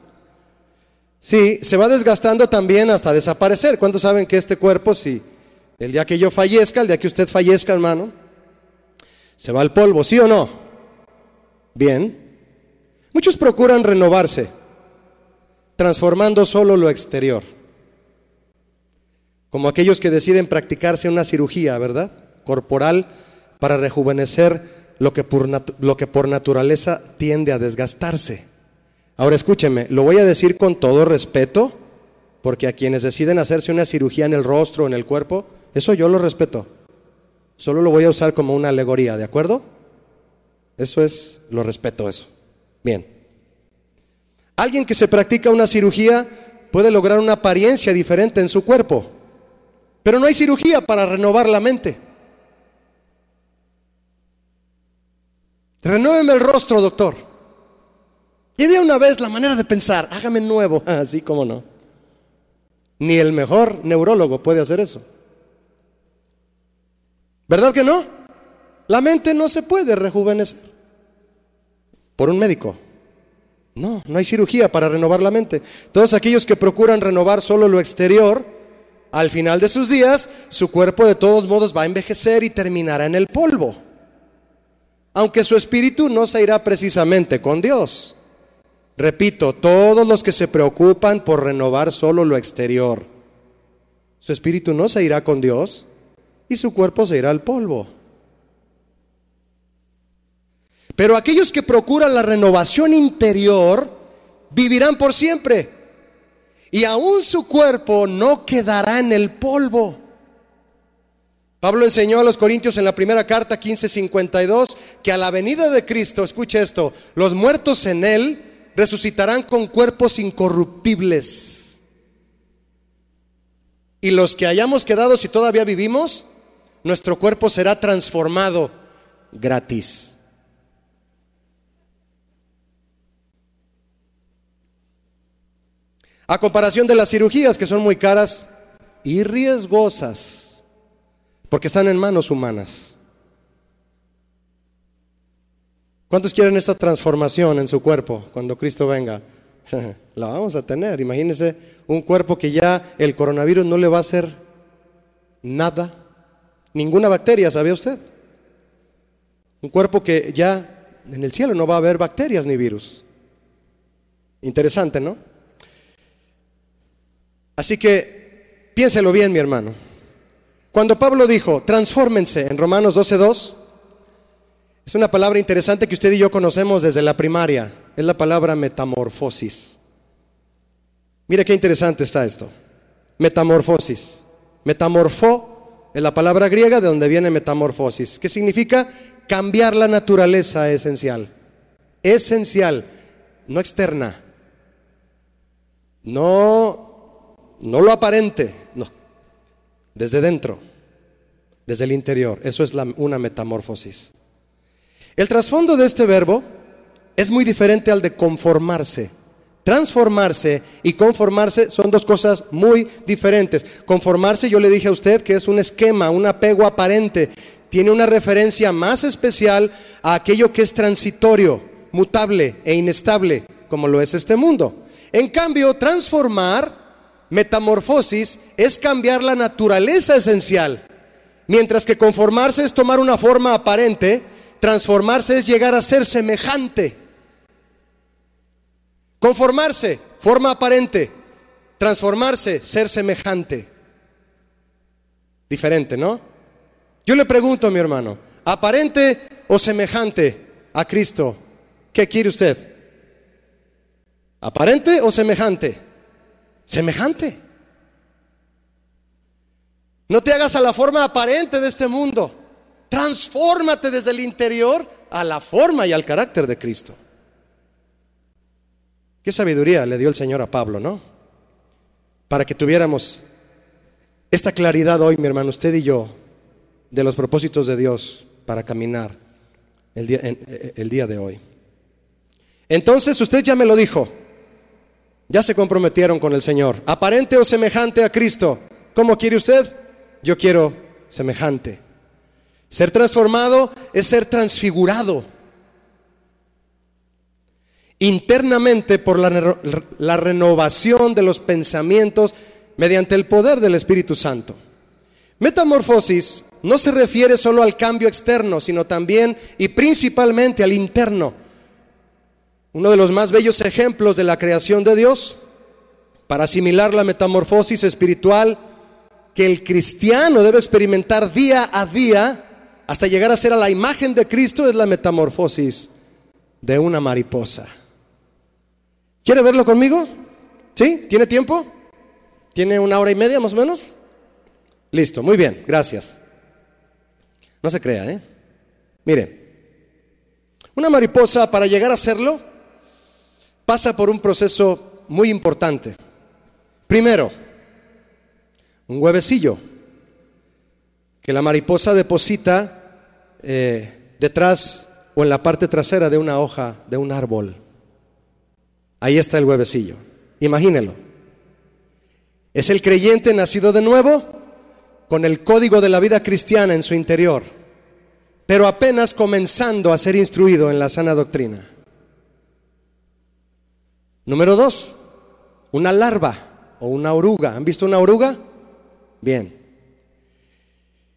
Sí, se va desgastando también hasta desaparecer. ¿Cuántos saben que este cuerpo, si el día que yo fallezca, el día que usted fallezca, hermano, se va al polvo, ¿sí o no? Bien. Muchos procuran renovarse, transformando solo lo exterior. Como aquellos que deciden practicarse una cirugía, ¿verdad? Corporal para rejuvenecer lo que por, lo que por naturaleza tiende a desgastarse. Ahora escúcheme, lo voy a decir con todo respeto, porque a quienes deciden hacerse una cirugía en el rostro o en el cuerpo, eso yo lo respeto. Solo lo voy a usar como una alegoría, ¿de acuerdo? Eso es, lo respeto eso. Bien. Alguien que se practica una cirugía puede lograr una apariencia diferente en su cuerpo, pero no hay cirugía para renovar la mente. Renuéveme el rostro, doctor. Y de una vez la manera de pensar, hágame nuevo, así como no. Ni el mejor neurólogo puede hacer eso. ¿Verdad que no? La mente no se puede rejuvenecer por un médico. No, no hay cirugía para renovar la mente. Todos aquellos que procuran renovar solo lo exterior, al final de sus días, su cuerpo de todos modos va a envejecer y terminará en el polvo. Aunque su espíritu no se irá precisamente con Dios. Repito, todos los que se preocupan por renovar solo lo exterior, su espíritu no se irá con Dios y su cuerpo se irá al polvo. Pero aquellos que procuran la renovación interior vivirán por siempre. Y aún su cuerpo no quedará en el polvo. Pablo enseñó a los Corintios en la primera carta 15:52 que a la venida de Cristo, escuche esto, los muertos en él resucitarán con cuerpos incorruptibles. Y los que hayamos quedado, si todavía vivimos, nuestro cuerpo será transformado gratis. A comparación de las cirugías que son muy caras y riesgosas, porque están en manos humanas. ¿Cuántos quieren esta transformación en su cuerpo cuando Cristo venga? La vamos a tener. Imagínense un cuerpo que ya el coronavirus no le va a hacer nada ninguna bacteria, ¿sabía usted? Un cuerpo que ya en el cielo no va a haber bacterias ni virus. Interesante, ¿no? Así que piénselo bien, mi hermano. Cuando Pablo dijo, transfórmense en Romanos 12.2, es una palabra interesante que usted y yo conocemos desde la primaria. Es la palabra metamorfosis. Mire qué interesante está esto. Metamorfosis. Metamorfó es la palabra griega de donde viene metamorfosis, que significa cambiar la naturaleza esencial. Esencial, no externa. No, no lo aparente, no. Desde dentro, desde el interior. Eso es una metamorfosis. El trasfondo de este verbo es muy diferente al de conformarse, Transformarse y conformarse son dos cosas muy diferentes. Conformarse, yo le dije a usted que es un esquema, un apego aparente. Tiene una referencia más especial a aquello que es transitorio, mutable e inestable, como lo es este mundo. En cambio, transformar, metamorfosis, es cambiar la naturaleza esencial. Mientras que conformarse es tomar una forma aparente, transformarse es llegar a ser semejante. Conformarse, forma aparente. Transformarse, ser semejante. Diferente, ¿no? Yo le pregunto a mi hermano, ¿aparente o semejante a Cristo? ¿Qué quiere usted? ¿Aparente o semejante? Semejante. No te hagas a la forma aparente de este mundo. Transfórmate desde el interior a la forma y al carácter de Cristo. Qué sabiduría le dio el Señor a Pablo, ¿no? Para que tuviéramos esta claridad hoy, mi hermano, usted y yo, de los propósitos de Dios para caminar el día, eh, el día de hoy. Entonces, usted ya me lo dijo, ya se comprometieron con el Señor, aparente o semejante a Cristo. ¿Cómo quiere usted? Yo quiero semejante. Ser transformado es ser transfigurado internamente por la, renovación de los pensamientos mediante el poder del Espíritu Santo. Metamorfosis no se refiere solo al cambio externo, sino también y principalmente al interno. Uno de los más bellos ejemplos de la creación de Dios, para asimilar la metamorfosis espiritual que el cristiano debe experimentar día a día hasta llegar a ser a la imagen de Cristo, es la metamorfosis de una mariposa. ¿Quiere verlo conmigo? ¿Sí? ¿Tiene tiempo? ¿Tiene una hora y media más o menos? Listo, muy bien, gracias. No se crea, ¿eh? Mire, una mariposa para llegar a serlo pasa por un proceso muy importante. Primero, un huevecillo que la mariposa deposita eh, detrás o en la parte trasera de una hoja de un árbol. Ahí está el huevecillo. Imagínelo. Es el creyente nacido de nuevo con el código de la vida cristiana en su interior, pero apenas comenzando a ser instruido en la sana doctrina. Número dos, una larva o una oruga. ¿Han visto una oruga? Bien.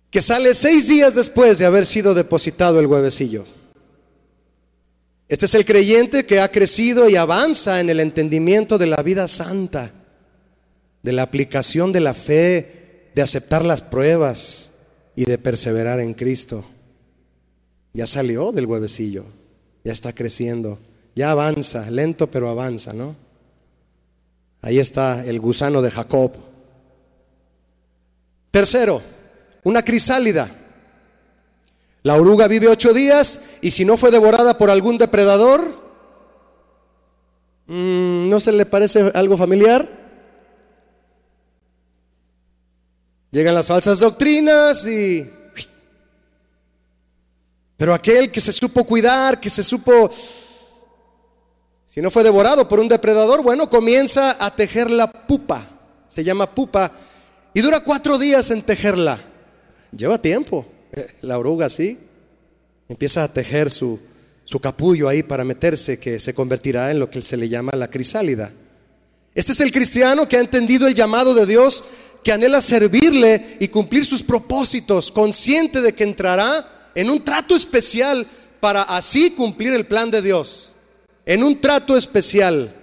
Que sale seis días después de haber sido depositado el huevecillo. Este es el creyente que ha crecido y avanza en el entendimiento de la vida santa, de la aplicación de la fe, de aceptar las pruebas y de perseverar en Cristo. Ya salió del huevecillo, ya está creciendo, ya avanza, lento pero avanza, ¿no? Ahí está el gusano de Jacob. Tercero, una crisálida. La oruga vive ocho días y si no fue devorada por algún depredador, mm, ¿no se le parece algo familiar? Llegan las falsas doctrinas y... Pero aquel que se supo cuidar, que se supo... Si no fue devorado por un depredador, bueno, comienza a tejer la pupa. Se llama pupa. Y dura cuatro días en tejerla. Lleva tiempo. la oruga así, empieza a tejer su, su capullo ahí para meterse, que se convertirá en lo que se le llama la crisálida. Este es el cristiano que ha entendido el llamado de Dios, que anhela servirle y cumplir sus propósitos, consciente de que entrará en un trato especial para así cumplir el plan de Dios. En un trato especial.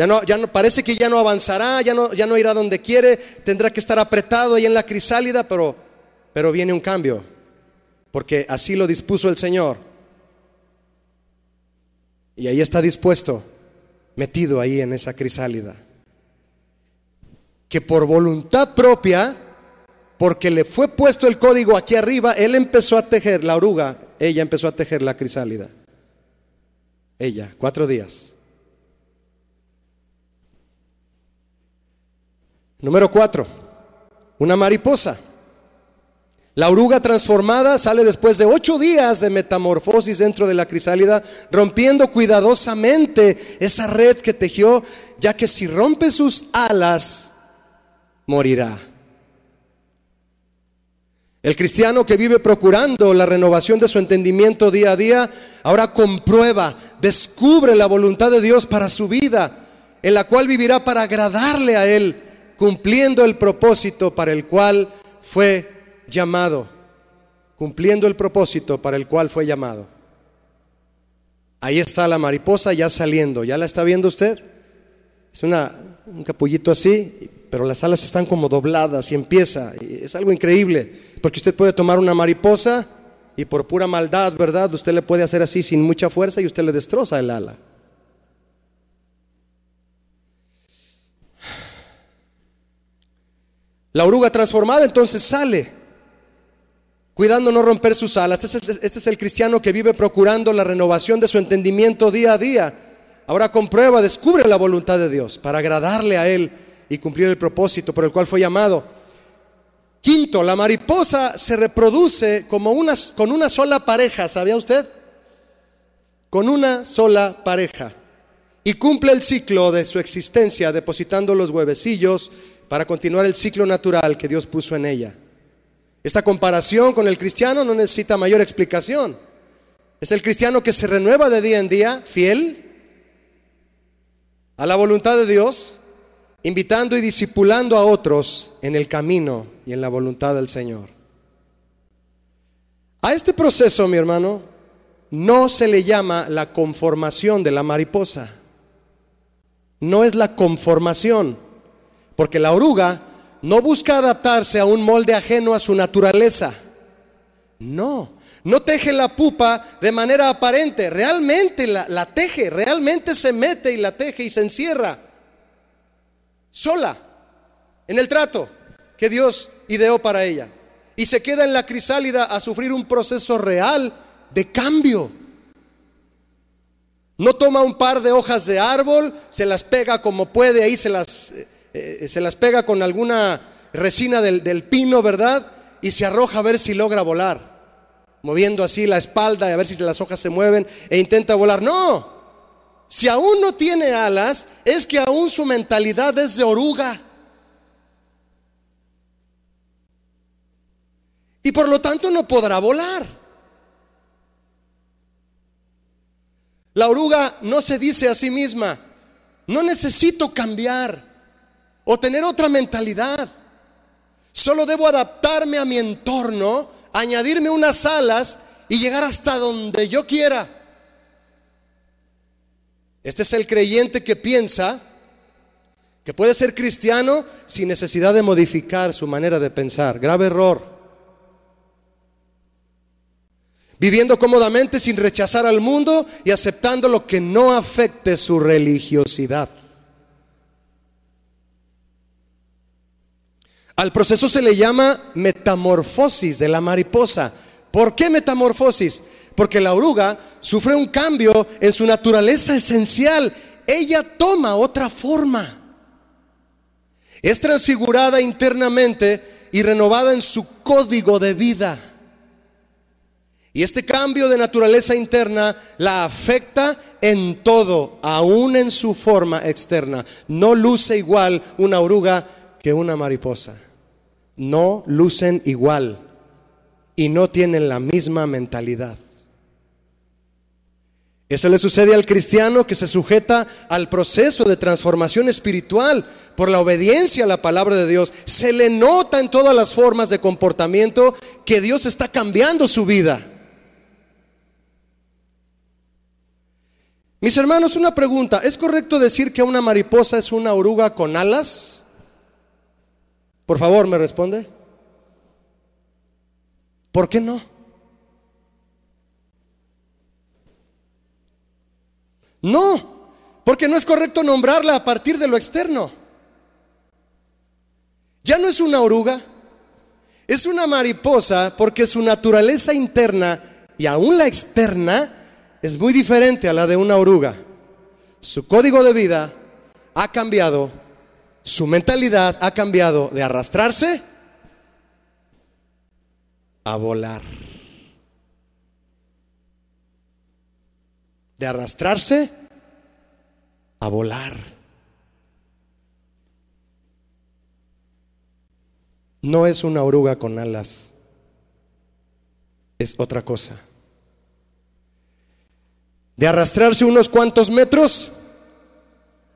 Ya no, ya no, parece que ya no avanzará, ya no, ya no irá donde quiere, tendrá que estar apretado ahí en la crisálida, pero, pero viene un cambio, porque así lo dispuso el Señor. Y ahí está dispuesto, metido ahí en esa crisálida. Que por voluntad propia, porque le fue puesto el código aquí arriba, él empezó a tejer la oruga, ella empezó a tejer la crisálida. Ella, cuatro días. Número cuatro, una mariposa. La oruga transformada sale después de ocho días de metamorfosis dentro de la crisálida, rompiendo cuidadosamente esa red que tejió, ya que si rompe sus alas, morirá. El cristiano que vive procurando la renovación de su entendimiento día a día, ahora comprueba, descubre la voluntad de Dios para su vida, en la cual vivirá para agradarle a Él, cumpliendo el propósito para el cual fue llamado, cumpliendo el propósito para el cual fue llamado. Ahí está la mariposa ya saliendo, ¿ya la está viendo usted? Es una, un capullito así, pero las alas están como dobladas y empieza. Es algo increíble, porque usted puede tomar una mariposa y por pura maldad, ¿verdad? Usted le puede hacer así sin mucha fuerza y usted le destroza el ala. La oruga transformada entonces sale, cuidando no romper sus alas. Este es, este es, el cristiano que vive procurando la renovación de su entendimiento día a día. Ahora comprueba, descubre la voluntad de Dios para agradarle a Él y cumplir el propósito por el cual fue llamado. Quinto, la mariposa se reproduce como con una sola pareja, ¿sabía usted? Con una sola pareja. Y cumple el ciclo de su existencia depositando los huevecillos para continuar el ciclo natural que Dios puso en ella. Esta comparación con el cristiano no necesita mayor explicación. Es el cristiano que se renueva de día en día, fiel a la voluntad de Dios, invitando y discipulando a otros en el camino y en la voluntad del Señor. A este proceso, mi hermano, no se le llama la conformación de la mariposa. No es la conformación, porque la oruga no busca adaptarse a un molde ajeno a su naturaleza. No, no teje la pupa de manera aparente, realmente la, teje, realmente se mete y la teje y se encierra sola, en el trato que Dios ideó para ella. Y se queda en la crisálida a sufrir un proceso real de cambio. No toma un par de hojas de árbol, se las pega como puede, ahí se las, eh, se las pega con alguna resina del, del pino, ¿verdad? Y se arroja a ver si logra volar moviendo así la espalda y a ver si las hojas se mueven e intenta volar. No, si aún no tiene alas, es que aún su mentalidad es de oruga. Y por lo tanto no podrá volar. La oruga no se dice a sí misma, no necesito cambiar o tener otra mentalidad. Solo debo adaptarme a mi entorno, añadirme unas alas y llegar hasta donde yo quiera. Este es el creyente que piensa que puede ser cristiano sin necesidad de modificar su manera de pensar. Grave error. Viviendo cómodamente sin rechazar al mundo y aceptando lo que no afecte su religiosidad. Al proceso se le llama metamorfosis de la mariposa. ¿Por qué metamorfosis? Porque la oruga sufre un cambio en su naturaleza esencial. Ella toma otra forma. Es transfigurada internamente y renovada en su código de vida. Y este cambio de naturaleza interna la afecta en todo, aún en su forma externa. No luce igual una oruga que una mariposa. No lucen igual y no tienen la misma mentalidad. Eso le sucede al cristiano que se sujeta al proceso de transformación espiritual por la obediencia a la palabra de Dios. Se le nota en todas las formas de comportamiento que Dios está cambiando su vida. Mis hermanos, una pregunta. ¿Es correcto decir que una mariposa es una oruga con alas? Por favor, me responde. ¿Por qué no? No, porque no es correcto nombrarla a partir de lo externo. Ya no es una oruga, es una mariposa porque su naturaleza interna y aún la externa es muy diferente a la de una oruga. Su código de vida ha cambiado, su mentalidad ha cambiado de arrastrarse a volar. De arrastrarse a volar. No es una oruga con alas, es otra cosa. De arrastrarse unos cuantos metros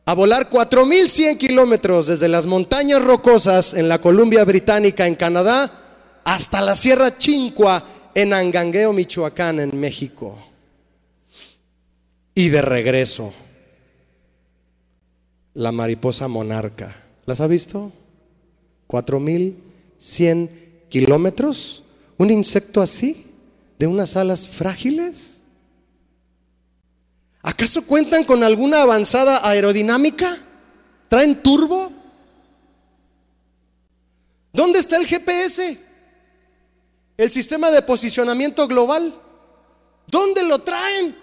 a volar 4.100 kilómetros desde las montañas rocosas en la Columbia Británica en Canadá hasta la Sierra Chincua en Angangueo, Michoacán, en México. Y de regreso, la mariposa monarca. ¿Las ha visto? 4.100 kilómetros. Un insecto así, de unas alas frágiles. ¿Acaso cuentan con alguna avanzada aerodinámica? ¿Traen turbo? ¿Dónde está el GPS? El sistema de posicionamiento global. ¿Dónde lo traen?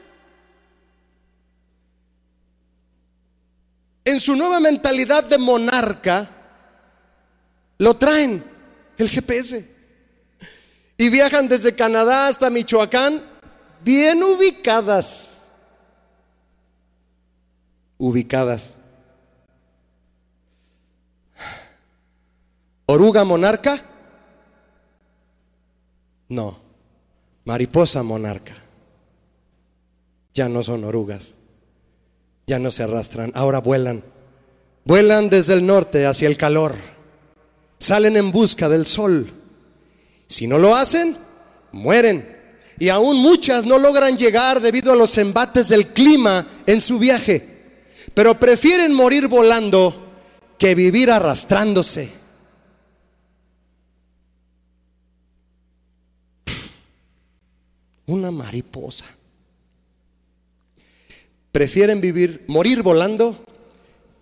En su nueva mentalidad de monarca, lo traen el GPS. Y viajan desde Canadá hasta Michoacán, bien ubicadas. Ubicadas. Oruga monarca no, mariposa monarca. Ya no son orugas, ya no se arrastran, ahora vuelan. Vuelan desde el norte hacia el calor, salen en busca del sol. Si no lo hacen, mueren. Y aún muchas no logran llegar debido a los embates del clima en su viaje. Pero prefieren morir volando que vivir arrastrándose. una mariposa. Prefieren vivir, morir volando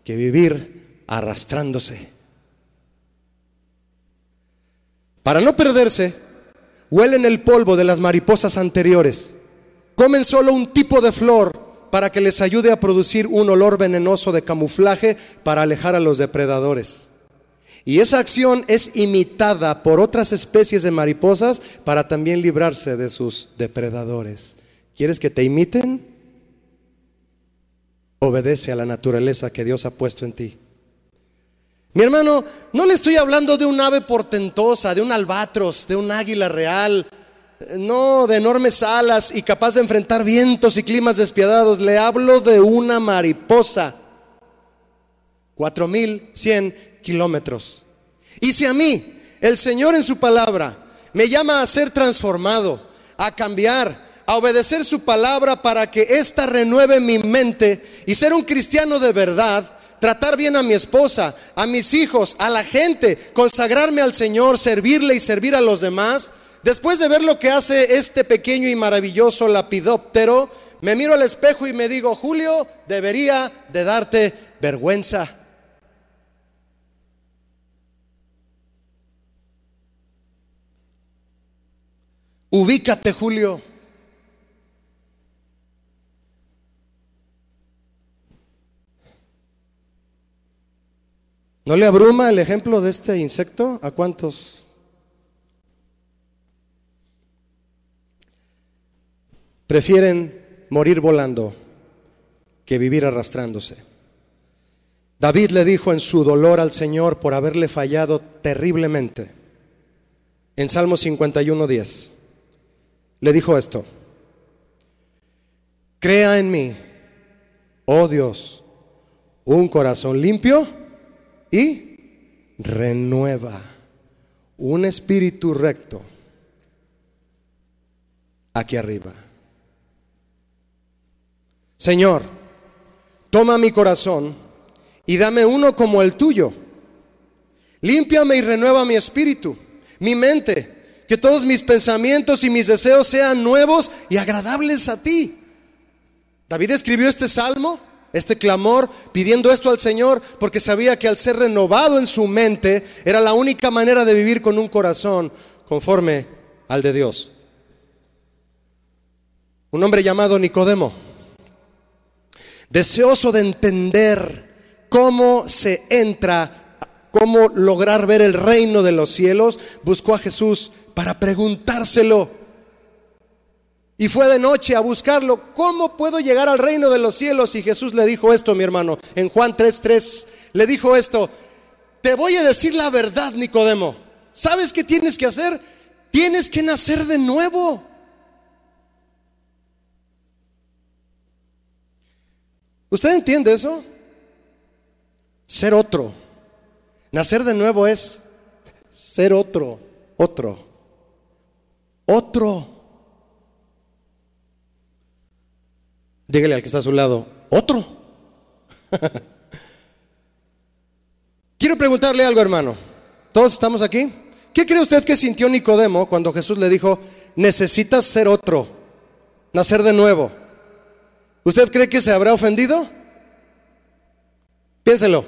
que vivir arrastrándose. Para no perderse, huelen el polvo de las mariposas anteriores. Comen solo un tipo de flor para que les ayude a producir un olor venenoso de camuflaje para alejar a los depredadores. Y esa acción es imitada por otras especies de mariposas para también librarse de sus depredadores. ¿Quieres que te imiten? Obedece a la naturaleza que Dios ha puesto en ti. Mi hermano, no le estoy hablando de un ave portentosa, de un albatros, de un águila real, no de enormes alas y capaz de enfrentar vientos y climas despiadados. Le hablo de una mariposa. 4100 kilómetros. Y si a mí, el Señor en su palabra, me llama a ser transformado, a cambiar, a obedecer su palabra para que ésta renueve mi mente y ser un cristiano de verdad, tratar bien a mi esposa, a mis hijos, a la gente, consagrarme al Señor, servirle y servir a los demás, después de ver lo que hace este pequeño y maravilloso lapidóptero, me miro al espejo y me digo, Julio, debería de darte vergüenza. Ubícate, Julio. ¿No le abruma el ejemplo de este insecto? ¿A cuántos? Prefieren morir volando que vivir arrastrándose. David le dijo en su dolor al Señor por haberle fallado terriblemente. En Salmo 51, 10 le dijo esto, crea en mí, oh Dios, un corazón limpio y renueva un espíritu recto aquí arriba. Señor, toma mi corazón y dame uno como el tuyo. Límpiame y renueva mi espíritu, mi mente que todos mis pensamientos y mis deseos sean nuevos y agradables a ti. David escribió este salmo, este clamor, pidiendo esto al Señor porque sabía que al ser renovado en su mente era la única manera de vivir con un corazón conforme al de Dios. Un hombre llamado Nicodemo, deseoso de entender cómo se entra cómo lograr ver el reino de los cielos, buscó a Jesús para preguntárselo. Y fue de noche a buscarlo. ¿Cómo puedo llegar al reino de los cielos? Y Jesús le dijo esto, mi hermano. En Juan 3:3 le dijo esto. Te voy a decir la verdad, Nicodemo. ¿Sabes qué tienes que hacer? Tienes que nacer de nuevo. ¿Usted entiende eso? Ser otro. Nacer de nuevo es ser otro, otro, otro. Dígale al que está a su lado, otro. Quiero preguntarle algo, hermano. ¿Todos estamos aquí? ¿Qué cree usted que sintió Nicodemo cuando Jesús le dijo, necesitas ser otro, nacer de nuevo? ¿Usted cree que se habrá ofendido? Piénselo.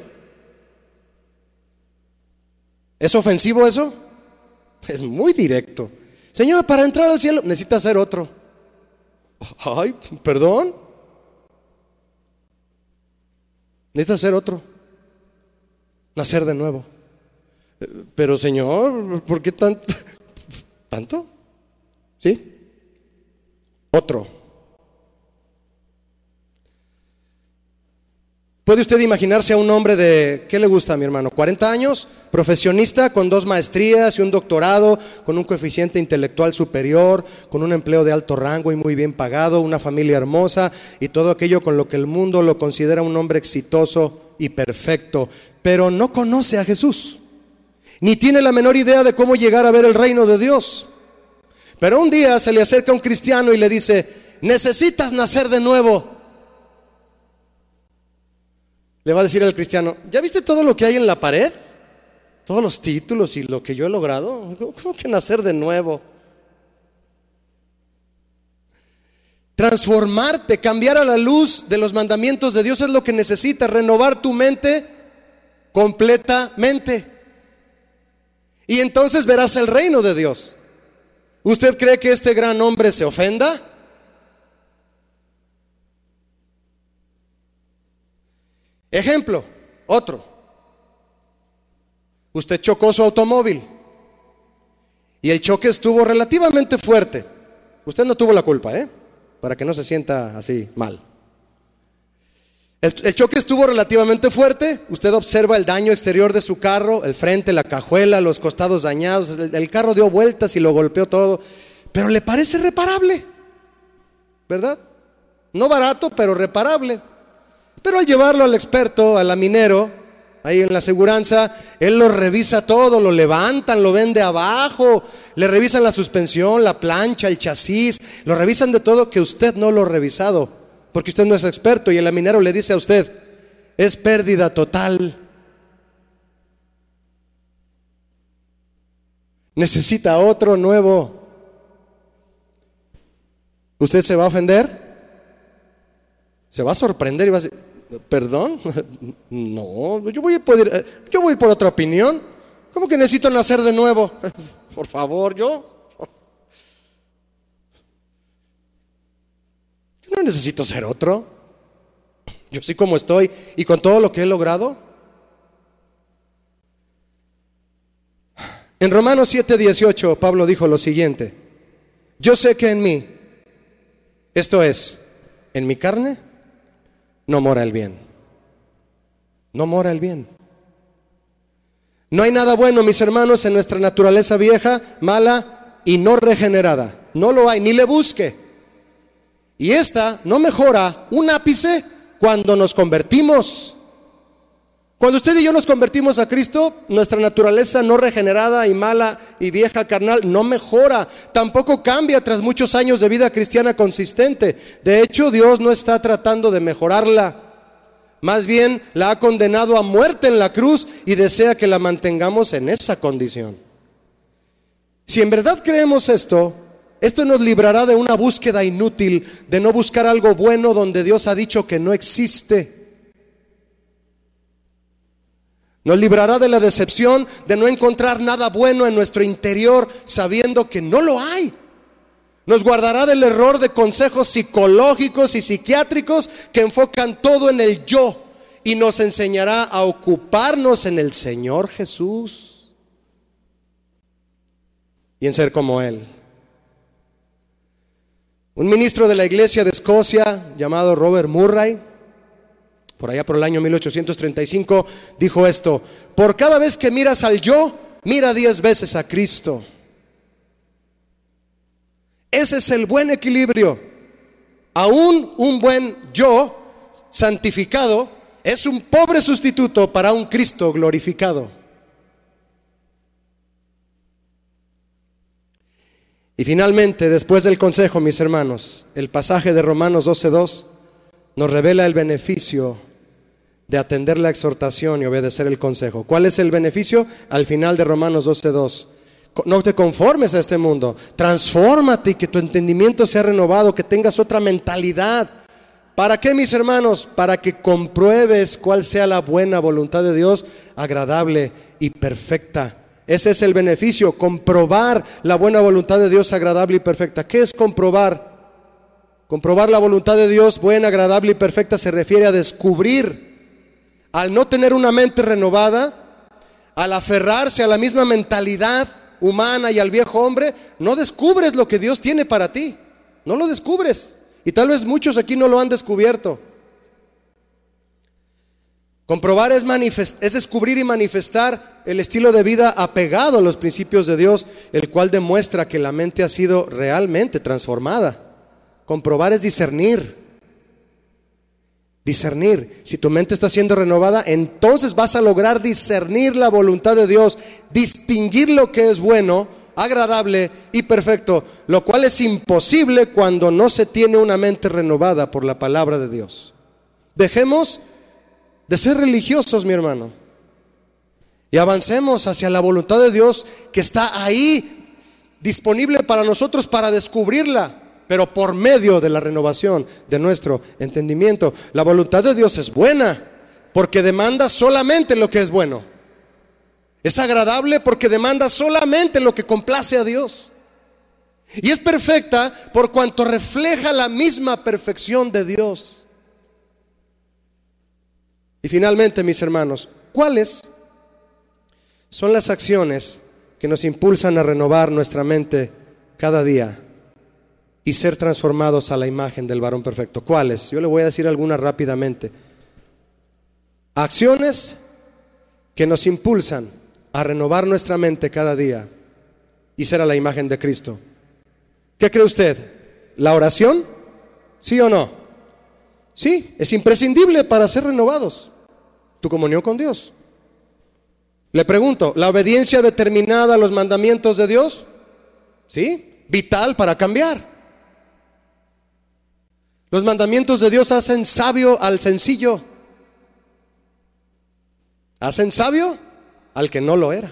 ¿Es ofensivo eso? Es muy directo. Señor, para entrar al cielo necesita ser otro. Ay, perdón. Necesita ser otro. Nacer de nuevo. Pero Señor, ¿por qué tanto? ¿Tanto? ¿Sí? Otro. ¿Puede usted imaginarse a un hombre de, ¿qué le gusta a mi hermano? ¿40 años? Profesionista con dos maestrías y un doctorado, con un coeficiente intelectual superior, con un empleo de alto rango y muy bien pagado, una familia hermosa y todo aquello con lo que el mundo lo considera un hombre exitoso y perfecto, pero no conoce a Jesús, ni tiene la menor idea de cómo llegar a ver el reino de Dios. Pero un día se le acerca un cristiano y le dice, necesitas nacer de nuevo. Le va a decir al cristiano, ¿ya viste todo lo que hay en la pared? Todos los títulos y lo que yo he logrado. ¿Cómo que nacer de nuevo? Transformarte, cambiar a la luz de los mandamientos de Dios es lo que necesitas, renovar tu mente completamente. Y entonces verás el reino de Dios. ¿Usted cree que este gran hombre se ofenda? Ejemplo, otro. Usted chocó su automóvil y el choque estuvo relativamente fuerte. Usted no tuvo la culpa, ¿eh? Para que no se sienta así mal. El, choque estuvo relativamente fuerte. Usted observa el daño exterior de su carro, el frente, la cajuela, los costados dañados. el carro dio vueltas y lo golpeó todo. Pero le parece reparable, ¿verdad? No barato, pero reparable. Pero al llevarlo al experto, al laminero, ahí en la aseguranza, él lo revisa todo, lo levantan, lo ven de abajo, le revisan la suspensión, la plancha, el chasis, lo revisan de todo que usted no lo ha revisado, porque usted no es experto y el laminero le dice a usted, es pérdida total. Necesita otro nuevo. ¿Usted se va a ofender? Se va a sorprender y va a decir, ¿Perdón? No, yo voy, a poder, eh, yo voy por otra opinión. ¿Cómo que necesito nacer de nuevo? Por favor, yo. No necesito ser otro. Yo sí como estoy y con todo lo que he logrado. En Romanos 7:18 Pablo dijo lo siguiente. Yo sé que en mí, esto es, en mi carne, no mora el bien. No mora el bien. No hay nada bueno, mis hermanos, en nuestra naturaleza vieja, mala y no regenerada. No lo hay, ni le busque. Y esta no mejora un ápice cuando nos convertimos. Cuando usted y yo nos convertimos a Cristo, nuestra naturaleza no regenerada y mala y vieja carnal no mejora, tampoco cambia tras muchos años de vida cristiana consistente. De hecho, Dios no está tratando de mejorarla. Más bien la ha condenado a muerte en la cruz y desea que la mantengamos en esa condición. Si en verdad creemos esto, esto nos librará de una búsqueda inútil, de no buscar algo bueno donde Dios ha dicho que no existe. Nos librará de la decepción de no encontrar nada bueno en nuestro interior sabiendo que no lo hay. Nos guardará del error de consejos psicológicos y psiquiátricos que enfocan todo en el yo y nos enseñará a ocuparnos en el Señor Jesús y en ser como Él. Un ministro de la iglesia de Escocia llamado Robert Murray, por allá por el año 1835, dijo esto, por cada vez que miras al yo, mira diez veces a Cristo. Ese es el buen equilibrio. Aún un buen yo santificado es un pobre sustituto para un Cristo glorificado. Y finalmente, después del consejo, mis hermanos, el pasaje de Romanos 12.2 nos revela el beneficio de atender la exhortación y obedecer el consejo. ¿Cuál es el beneficio? Al final de Romanos 12.2. No te conformes a este mundo, transfórmate y que tu entendimiento sea renovado, que tengas otra mentalidad. ¿Para qué, mis hermanos? Para que compruebes cuál sea la buena voluntad de Dios, agradable y perfecta. Ese es el beneficio, comprobar la buena voluntad de Dios agradable y perfecta. ¿Qué es comprobar? Comprobar la voluntad de Dios buena, agradable y perfecta se refiere a descubrir. Al no tener una mente renovada, al aferrarse a la misma mentalidad humana y al viejo hombre, no descubres lo que Dios tiene para ti. No lo descubres. Y tal vez muchos aquí no lo han descubierto. Comprobar es, es, descubrir y manifestar el estilo de vida apegado a los principios de Dios, el cual demuestra que la mente ha sido realmente transformada. Comprobar es discernir. Discernir. Si tu mente está siendo renovada, entonces vas a lograr discernir la voluntad de Dios, distinguir lo que es bueno, agradable y perfecto, lo cual es imposible cuando no se tiene una mente renovada por la palabra de Dios. Dejemos de ser religiosos, mi hermano, y avancemos hacia la voluntad de Dios que está ahí disponible para nosotros para descubrirla pero por medio de la renovación de nuestro entendimiento. La voluntad de Dios es buena, porque demanda solamente lo que es bueno. Es agradable porque demanda solamente lo que complace a Dios. Y es perfecta por cuanto refleja la misma perfección de Dios. Y finalmente, mis hermanos, ¿cuáles son las acciones que nos impulsan a renovar nuestra mente cada día? Y ser transformados a la imagen del varón perfecto. ¿Cuáles? Yo le voy a decir algunas rápidamente. Acciones que nos impulsan a renovar nuestra mente cada día y ser a la imagen de Cristo. ¿Qué cree usted? ¿La oración? ¿Sí o no? Sí, es imprescindible para ser renovados. Tu comunión con Dios. Le pregunto, ¿la obediencia determinada a los mandamientos de Dios? Sí, vital para cambiar. Los mandamientos de Dios hacen sabio al sencillo. Hacen sabio al que no lo era.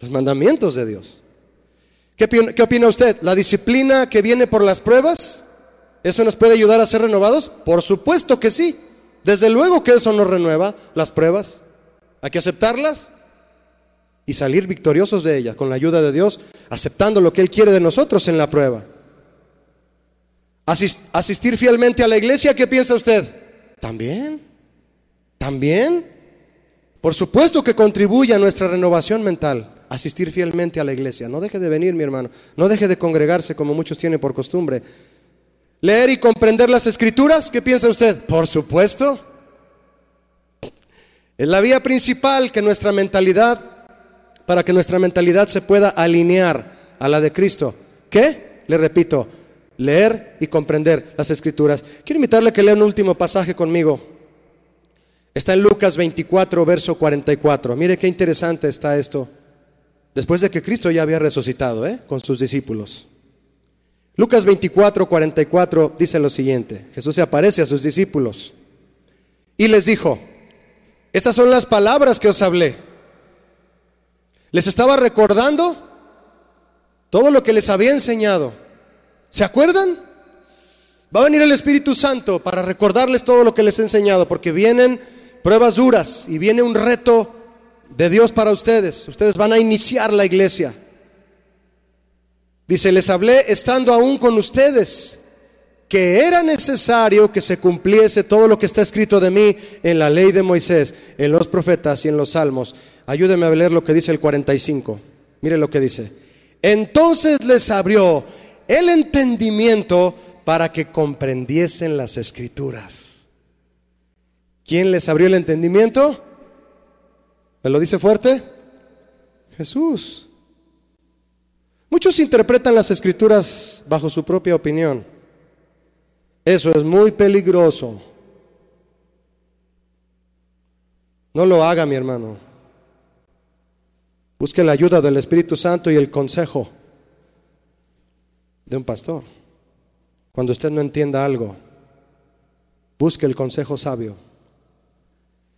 Los mandamientos de Dios. ¿Qué, ¿Qué, opina usted? ¿La disciplina que viene por las pruebas? ¿Eso nos puede ayudar a ser renovados? Por supuesto que sí. Desde luego que eso nos renueva las pruebas. Hay que aceptarlas y salir victoriosos de ellas con la ayuda de Dios, aceptando lo que Él quiere de nosotros en la prueba asistir fielmente a la iglesia, ¿qué piensa usted? También, también. Por supuesto que contribuye a nuestra renovación mental asistir fielmente a la iglesia. No deje de venir, mi hermano. No deje de congregarse como muchos tienen por costumbre. Leer y comprender las escrituras, ¿qué piensa usted? Por supuesto. Es la vía principal que nuestra mentalidad, para que nuestra mentalidad se pueda alinear a la de Cristo. ¿Qué? Le repito, leer y comprender las escrituras. Quiero invitarle a que lea un último pasaje conmigo. Está en Lucas 24, verso 44. Mire qué interesante está esto. Después de que Cristo ya había resucitado ¿eh? con sus discípulos. Lucas 24, 44 dice lo siguiente. Jesús se aparece a sus discípulos y les dijo, estas son las palabras que os hablé. Les estaba recordando todo lo que les había enseñado ¿Se acuerdan? Va a venir el Espíritu Santo para recordarles todo lo que les he enseñado, porque vienen pruebas duras y viene un reto de Dios para ustedes. Ustedes van a iniciar la iglesia. Dice, les hablé estando aún con ustedes, que era necesario que se cumpliese todo lo que está escrito de mí en la ley de Moisés, en los profetas y en los salmos. Ayúdeme a leer lo que dice el 45. Mire lo que dice. Entonces les abrió el entendimiento para que comprendiesen las escrituras. ¿Quién les abrió el entendimiento? ¿Me lo dice fuerte? Jesús. Muchos interpretan las escrituras bajo su propia opinión. Eso es muy peligroso. No lo haga, mi hermano. Busque la ayuda del Espíritu Santo y el consejo de un pastor. Cuando usted no entienda algo, busque el consejo sabio.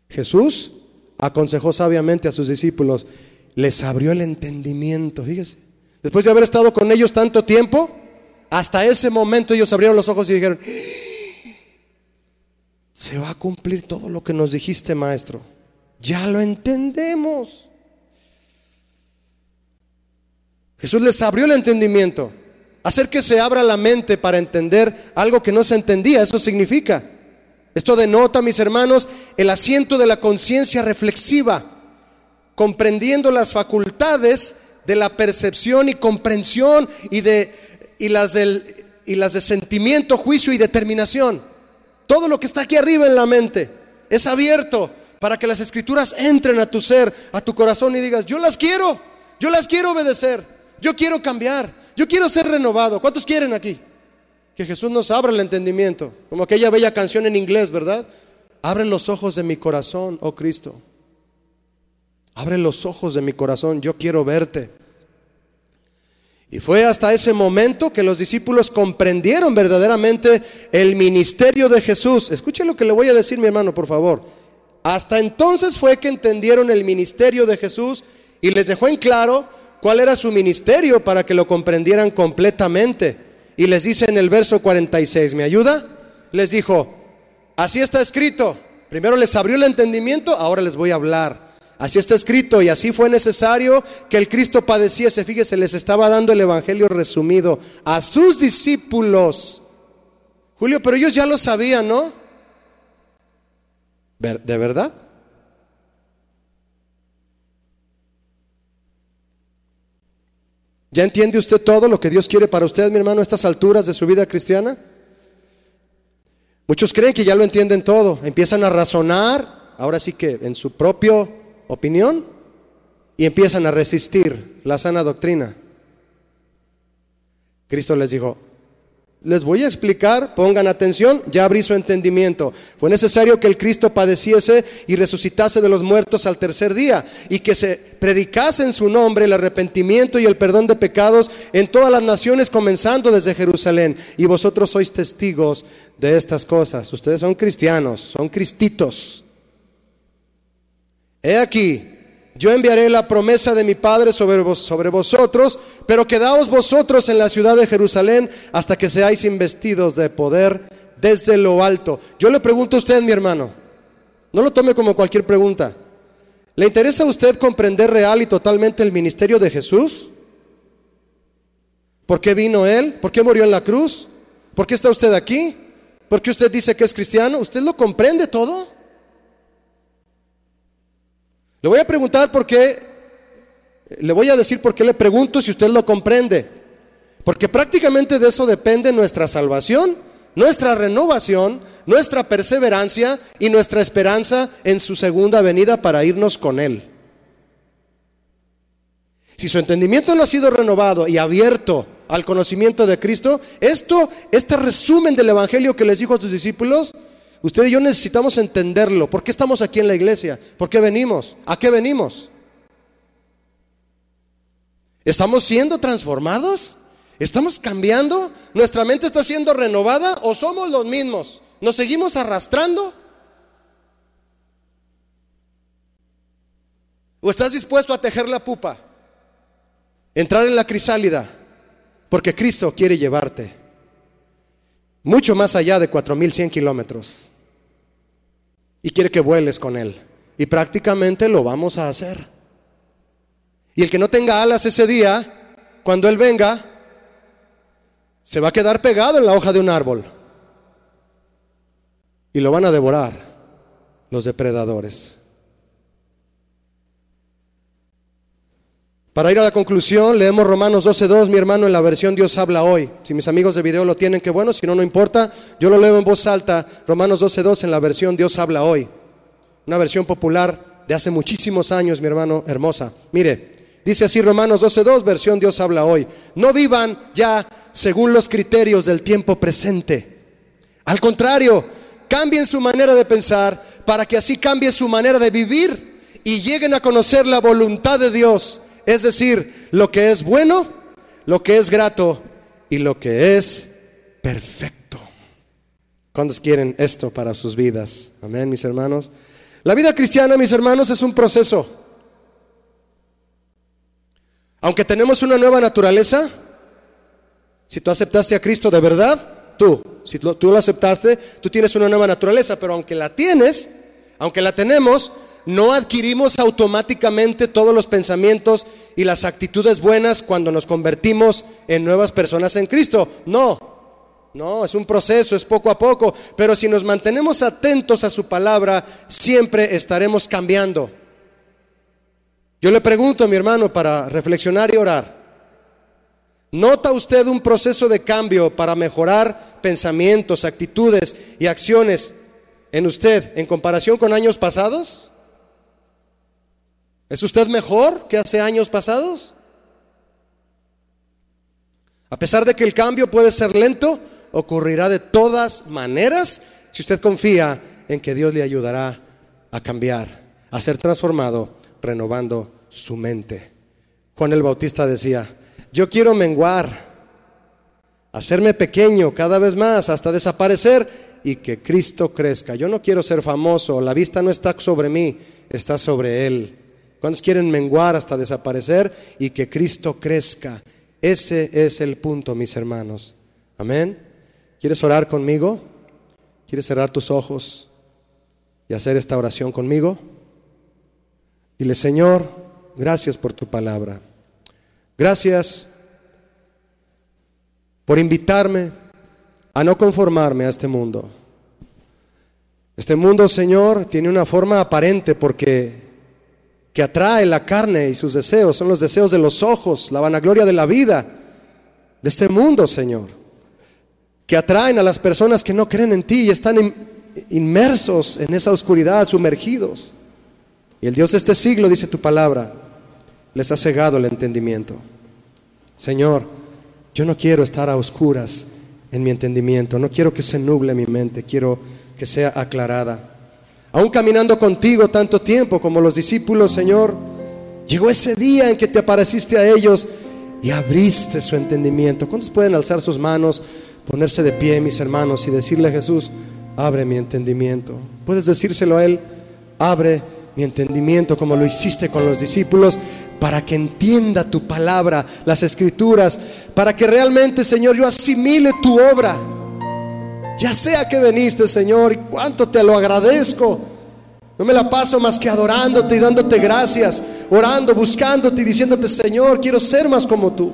Jesús aconsejó sabiamente a sus discípulos, les abrió el entendimiento, fíjese. Después de haber estado con ellos tanto tiempo, hasta ese momento ellos abrieron los ojos y dijeron, se va a cumplir todo lo que nos dijiste, maestro. Ya lo entendemos. Jesús les abrió el entendimiento. Hacer que se abra la mente para entender algo que no se entendía, eso significa. Esto denota, mis hermanos, el asiento de la conciencia reflexiva, comprendiendo las facultades de la percepción y comprensión y, de, y, las del, y las de sentimiento, juicio y determinación. Todo lo que está aquí arriba en la mente es abierto para que las escrituras entren a tu ser, a tu corazón y digas, yo las quiero, yo las quiero obedecer, yo quiero cambiar, yo quiero ser renovado. ¿Cuántos quieren aquí? Que Jesús nos abra el entendimiento, como aquella bella canción en inglés, ¿verdad? Abre los ojos de mi corazón, oh Cristo. Abre los ojos de mi corazón, yo quiero verte. Y fue hasta ese momento que los discípulos comprendieron verdaderamente el ministerio de Jesús. Escuche lo que le voy a decir, mi hermano, por favor. Hasta entonces fue que entendieron el ministerio de Jesús y les dejó en claro cuál era su ministerio para que lo comprendieran completamente. Y les dice en el verso 46, ¿me ayuda? Les dijo, así está escrito. Primero les abrió el entendimiento, ahora les voy a hablar. Así está escrito y así fue necesario que el Cristo padeciese. Fíjese, les estaba dando el Evangelio resumido a sus discípulos. Julio, pero ellos ya lo sabían, ¿no? ¿De verdad? ¿Ya entiende usted todo lo que Dios quiere para usted, mi hermano, a estas alturas de su vida cristiana? Muchos creen que ya lo entienden todo, empiezan a razonar, ahora sí que en su propio opinión y empiezan a resistir la sana doctrina. Cristo les dijo, les voy a explicar, pongan atención, ya abrí su entendimiento. Fue necesario que el Cristo padeciese y resucitase de los muertos al tercer día y que se predicase en su nombre el arrepentimiento y el perdón de pecados en todas las naciones, comenzando desde Jerusalén. Y vosotros sois testigos de estas cosas. Ustedes son cristianos, son cristitos. He aquí, yo enviaré la promesa de mi Padre sobre, vos, sobre vosotros, pero quedaos vosotros en la ciudad de Jerusalén hasta que seáis investidos de poder desde lo alto. Yo le pregunto a usted, mi hermano, no lo tome como cualquier pregunta. ¿Le interesa a usted comprender real y totalmente el ministerio de Jesús? ¿Por qué vino Él? ¿Por qué murió en la cruz? ¿Por qué está usted aquí? ¿Por qué usted dice que es cristiano? ¿Usted lo comprende todo? Le voy a preguntar por qué, le voy a decir por qué le pregunto si usted lo comprende. Porque prácticamente de eso depende nuestra salvación, nuestra renovación, nuestra perseverancia y nuestra esperanza en su segunda venida para irnos con Él. Si su entendimiento no ha sido renovado y abierto al conocimiento de Cristo, esto, este resumen del Evangelio que les dijo a sus discípulos, Usted y yo necesitamos entenderlo. ¿Por qué estamos aquí en la iglesia? ¿Por qué venimos? ¿A qué venimos? ¿Estamos siendo transformados? ¿Estamos cambiando? ¿Nuestra mente está siendo renovada o somos los mismos? ¿Nos seguimos arrastrando? ¿O estás dispuesto a tejer la pupa? Entrar en la crisálida, porque Cristo quiere llevarte mucho más allá de 4100 kilómetros y quiere que vueles con Él. Y prácticamente lo vamos a hacer. Y el que no tenga alas ese día, cuando Él venga, se va a quedar pegado en la hoja de un árbol. y lo van a devorar los depredadores. Para ir a la conclusión, leemos Romanos 12.2, mi hermano, en la versión Dios habla hoy. Si mis amigos de video lo tienen, qué bueno, si no, no importa. Yo lo leo en voz alta, Romanos 12.2 en la versión Dios habla hoy. Una versión popular de hace muchísimos años, mi hermano, hermosa. Mire, dice así Romanos 12.2, versión Dios habla hoy. No vivan ya según los criterios del tiempo presente. Al contrario, cambien su manera de pensar para que así cambie su manera de vivir y lleguen a conocer la voluntad de Dios es decir, lo que es bueno, lo que es grato y lo que es perfecto. ¿Cuántos quieren esto para sus vidas? Amén, mis hermanos. La vida cristiana, mis hermanos, es un proceso. Aunque tenemos una nueva naturaleza, si tú aceptaste a Cristo de verdad, tú, si tú lo aceptaste, tú tienes una nueva naturaleza, pero aunque la tienes, aunque la tenemos, no adquirimos automáticamente todos los pensamientos y las actitudes buenas cuando nos convertimos en nuevas personas en Cristo. No, no, es un proceso, es poco a poco, pero si nos mantenemos atentos a su palabra, siempre estaremos cambiando. Yo le pregunto a mi hermano para reflexionar y orar, ¿nota usted un proceso de cambio para mejorar pensamientos, actitudes y acciones en usted en comparación con años pasados? ¿Es usted mejor que hace años pasados? A pesar de que el cambio puede ser lento, ocurrirá de todas maneras si usted confía en que Dios le ayudará a cambiar, a ser transformado, renovando su mente. Juan el Bautista decía, yo quiero menguar, hacerme pequeño cada vez más hasta desaparecer y que Cristo crezca. Yo no quiero ser famoso, la vista no está sobre mí, está sobre Él. ¿Cuántos quieren menguar hasta desaparecer y que Cristo crezca? Ese es el punto, mis hermanos. Amén. ¿Quieres orar conmigo? ¿Quieres cerrar tus ojos y hacer esta oración conmigo? Dile, Señor, gracias por tu palabra. Gracias por invitarme a no conformarme a este mundo. Este mundo, Señor, tiene una forma aparente porque que atrae la carne y sus deseos, son los deseos de los ojos, la vanagloria de la vida, de este mundo, Señor, que atraen a las personas que no creen en ti y están inmersos en esa oscuridad, sumergidos. Y el Dios de este siglo, dice tu palabra, les ha cegado el entendimiento. Señor, yo no quiero estar a oscuras en mi entendimiento, no quiero que se nuble mi mente, quiero que sea aclarada. Aún caminando contigo tanto tiempo como los discípulos, Señor, llegó ese día en que te apareciste a ellos y abriste su entendimiento. ¿Cuántos pueden alzar sus manos, ponerse de pie, mis hermanos, y decirle a Jesús, abre mi entendimiento? Puedes decírselo a Él, abre mi entendimiento como lo hiciste con los discípulos, para que entienda tu palabra, las escrituras, para que realmente, Señor, yo asimile tu obra ya sea que veniste, Señor, y cuánto te lo agradezco. No me la paso más que adorándote y dándote gracias, orando, buscándote y diciéndote, Señor, quiero ser más como tú.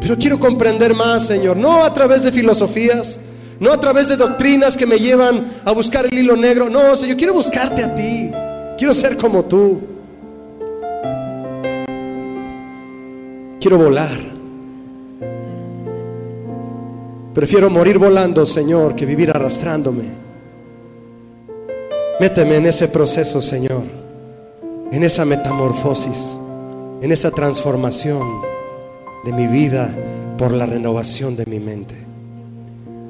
Pero quiero comprender más, Señor, no a través de filosofías, no a través de doctrinas que me llevan a buscar el hilo negro. No, Señor, quiero buscarte a ti. Quiero ser como tú. Quiero volar. Prefiero morir volando, Señor, que vivir arrastrándome. Méteme en ese proceso, Señor, en esa metamorfosis, en esa transformación de mi vida por la renovación de mi mente.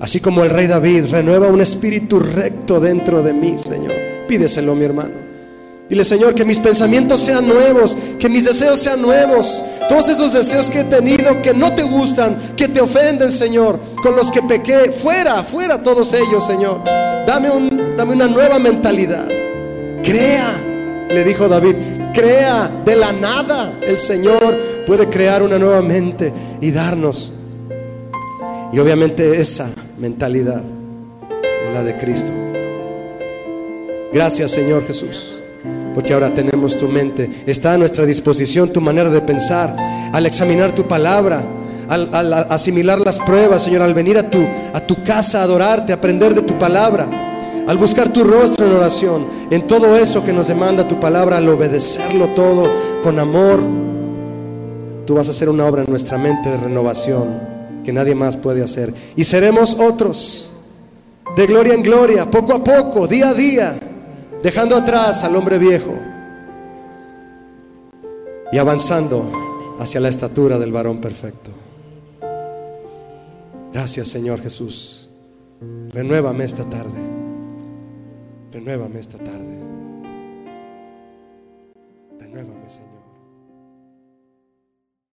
Así como el rey David renueva un espíritu recto dentro de mí, Señor. Pídeselo, mi hermano. Dile, Señor, que mis pensamientos sean nuevos, que mis deseos sean nuevos. Todos esos deseos que he tenido que no te gustan, que te ofenden, Señor, con los que pequé, fuera, fuera todos ellos, Señor. Dame, un, dame una nueva mentalidad. Crea, le dijo David, crea de la nada. El Señor puede crear una nueva mente y darnos. Y obviamente esa mentalidad es la de Cristo. Gracias, Señor Jesús porque ahora tenemos tu mente. Está a nuestra disposición tu manera de pensar, al examinar tu palabra, al, asimilar las pruebas, Señor, al venir a tu, a tu casa a adorarte, a aprender de tu palabra, al buscar tu rostro en oración, en todo eso que nos demanda tu palabra, al obedecerlo todo con amor, tú vas a hacer una obra en nuestra mente de renovación que nadie más puede hacer. Y seremos otros, de gloria en gloria, poco a poco, día a día, dejando atrás al hombre viejo y avanzando hacia la estatura del varón perfecto. Gracias Señor Jesús. Renuévame esta tarde. Renuévame esta tarde. Renuévame Señor.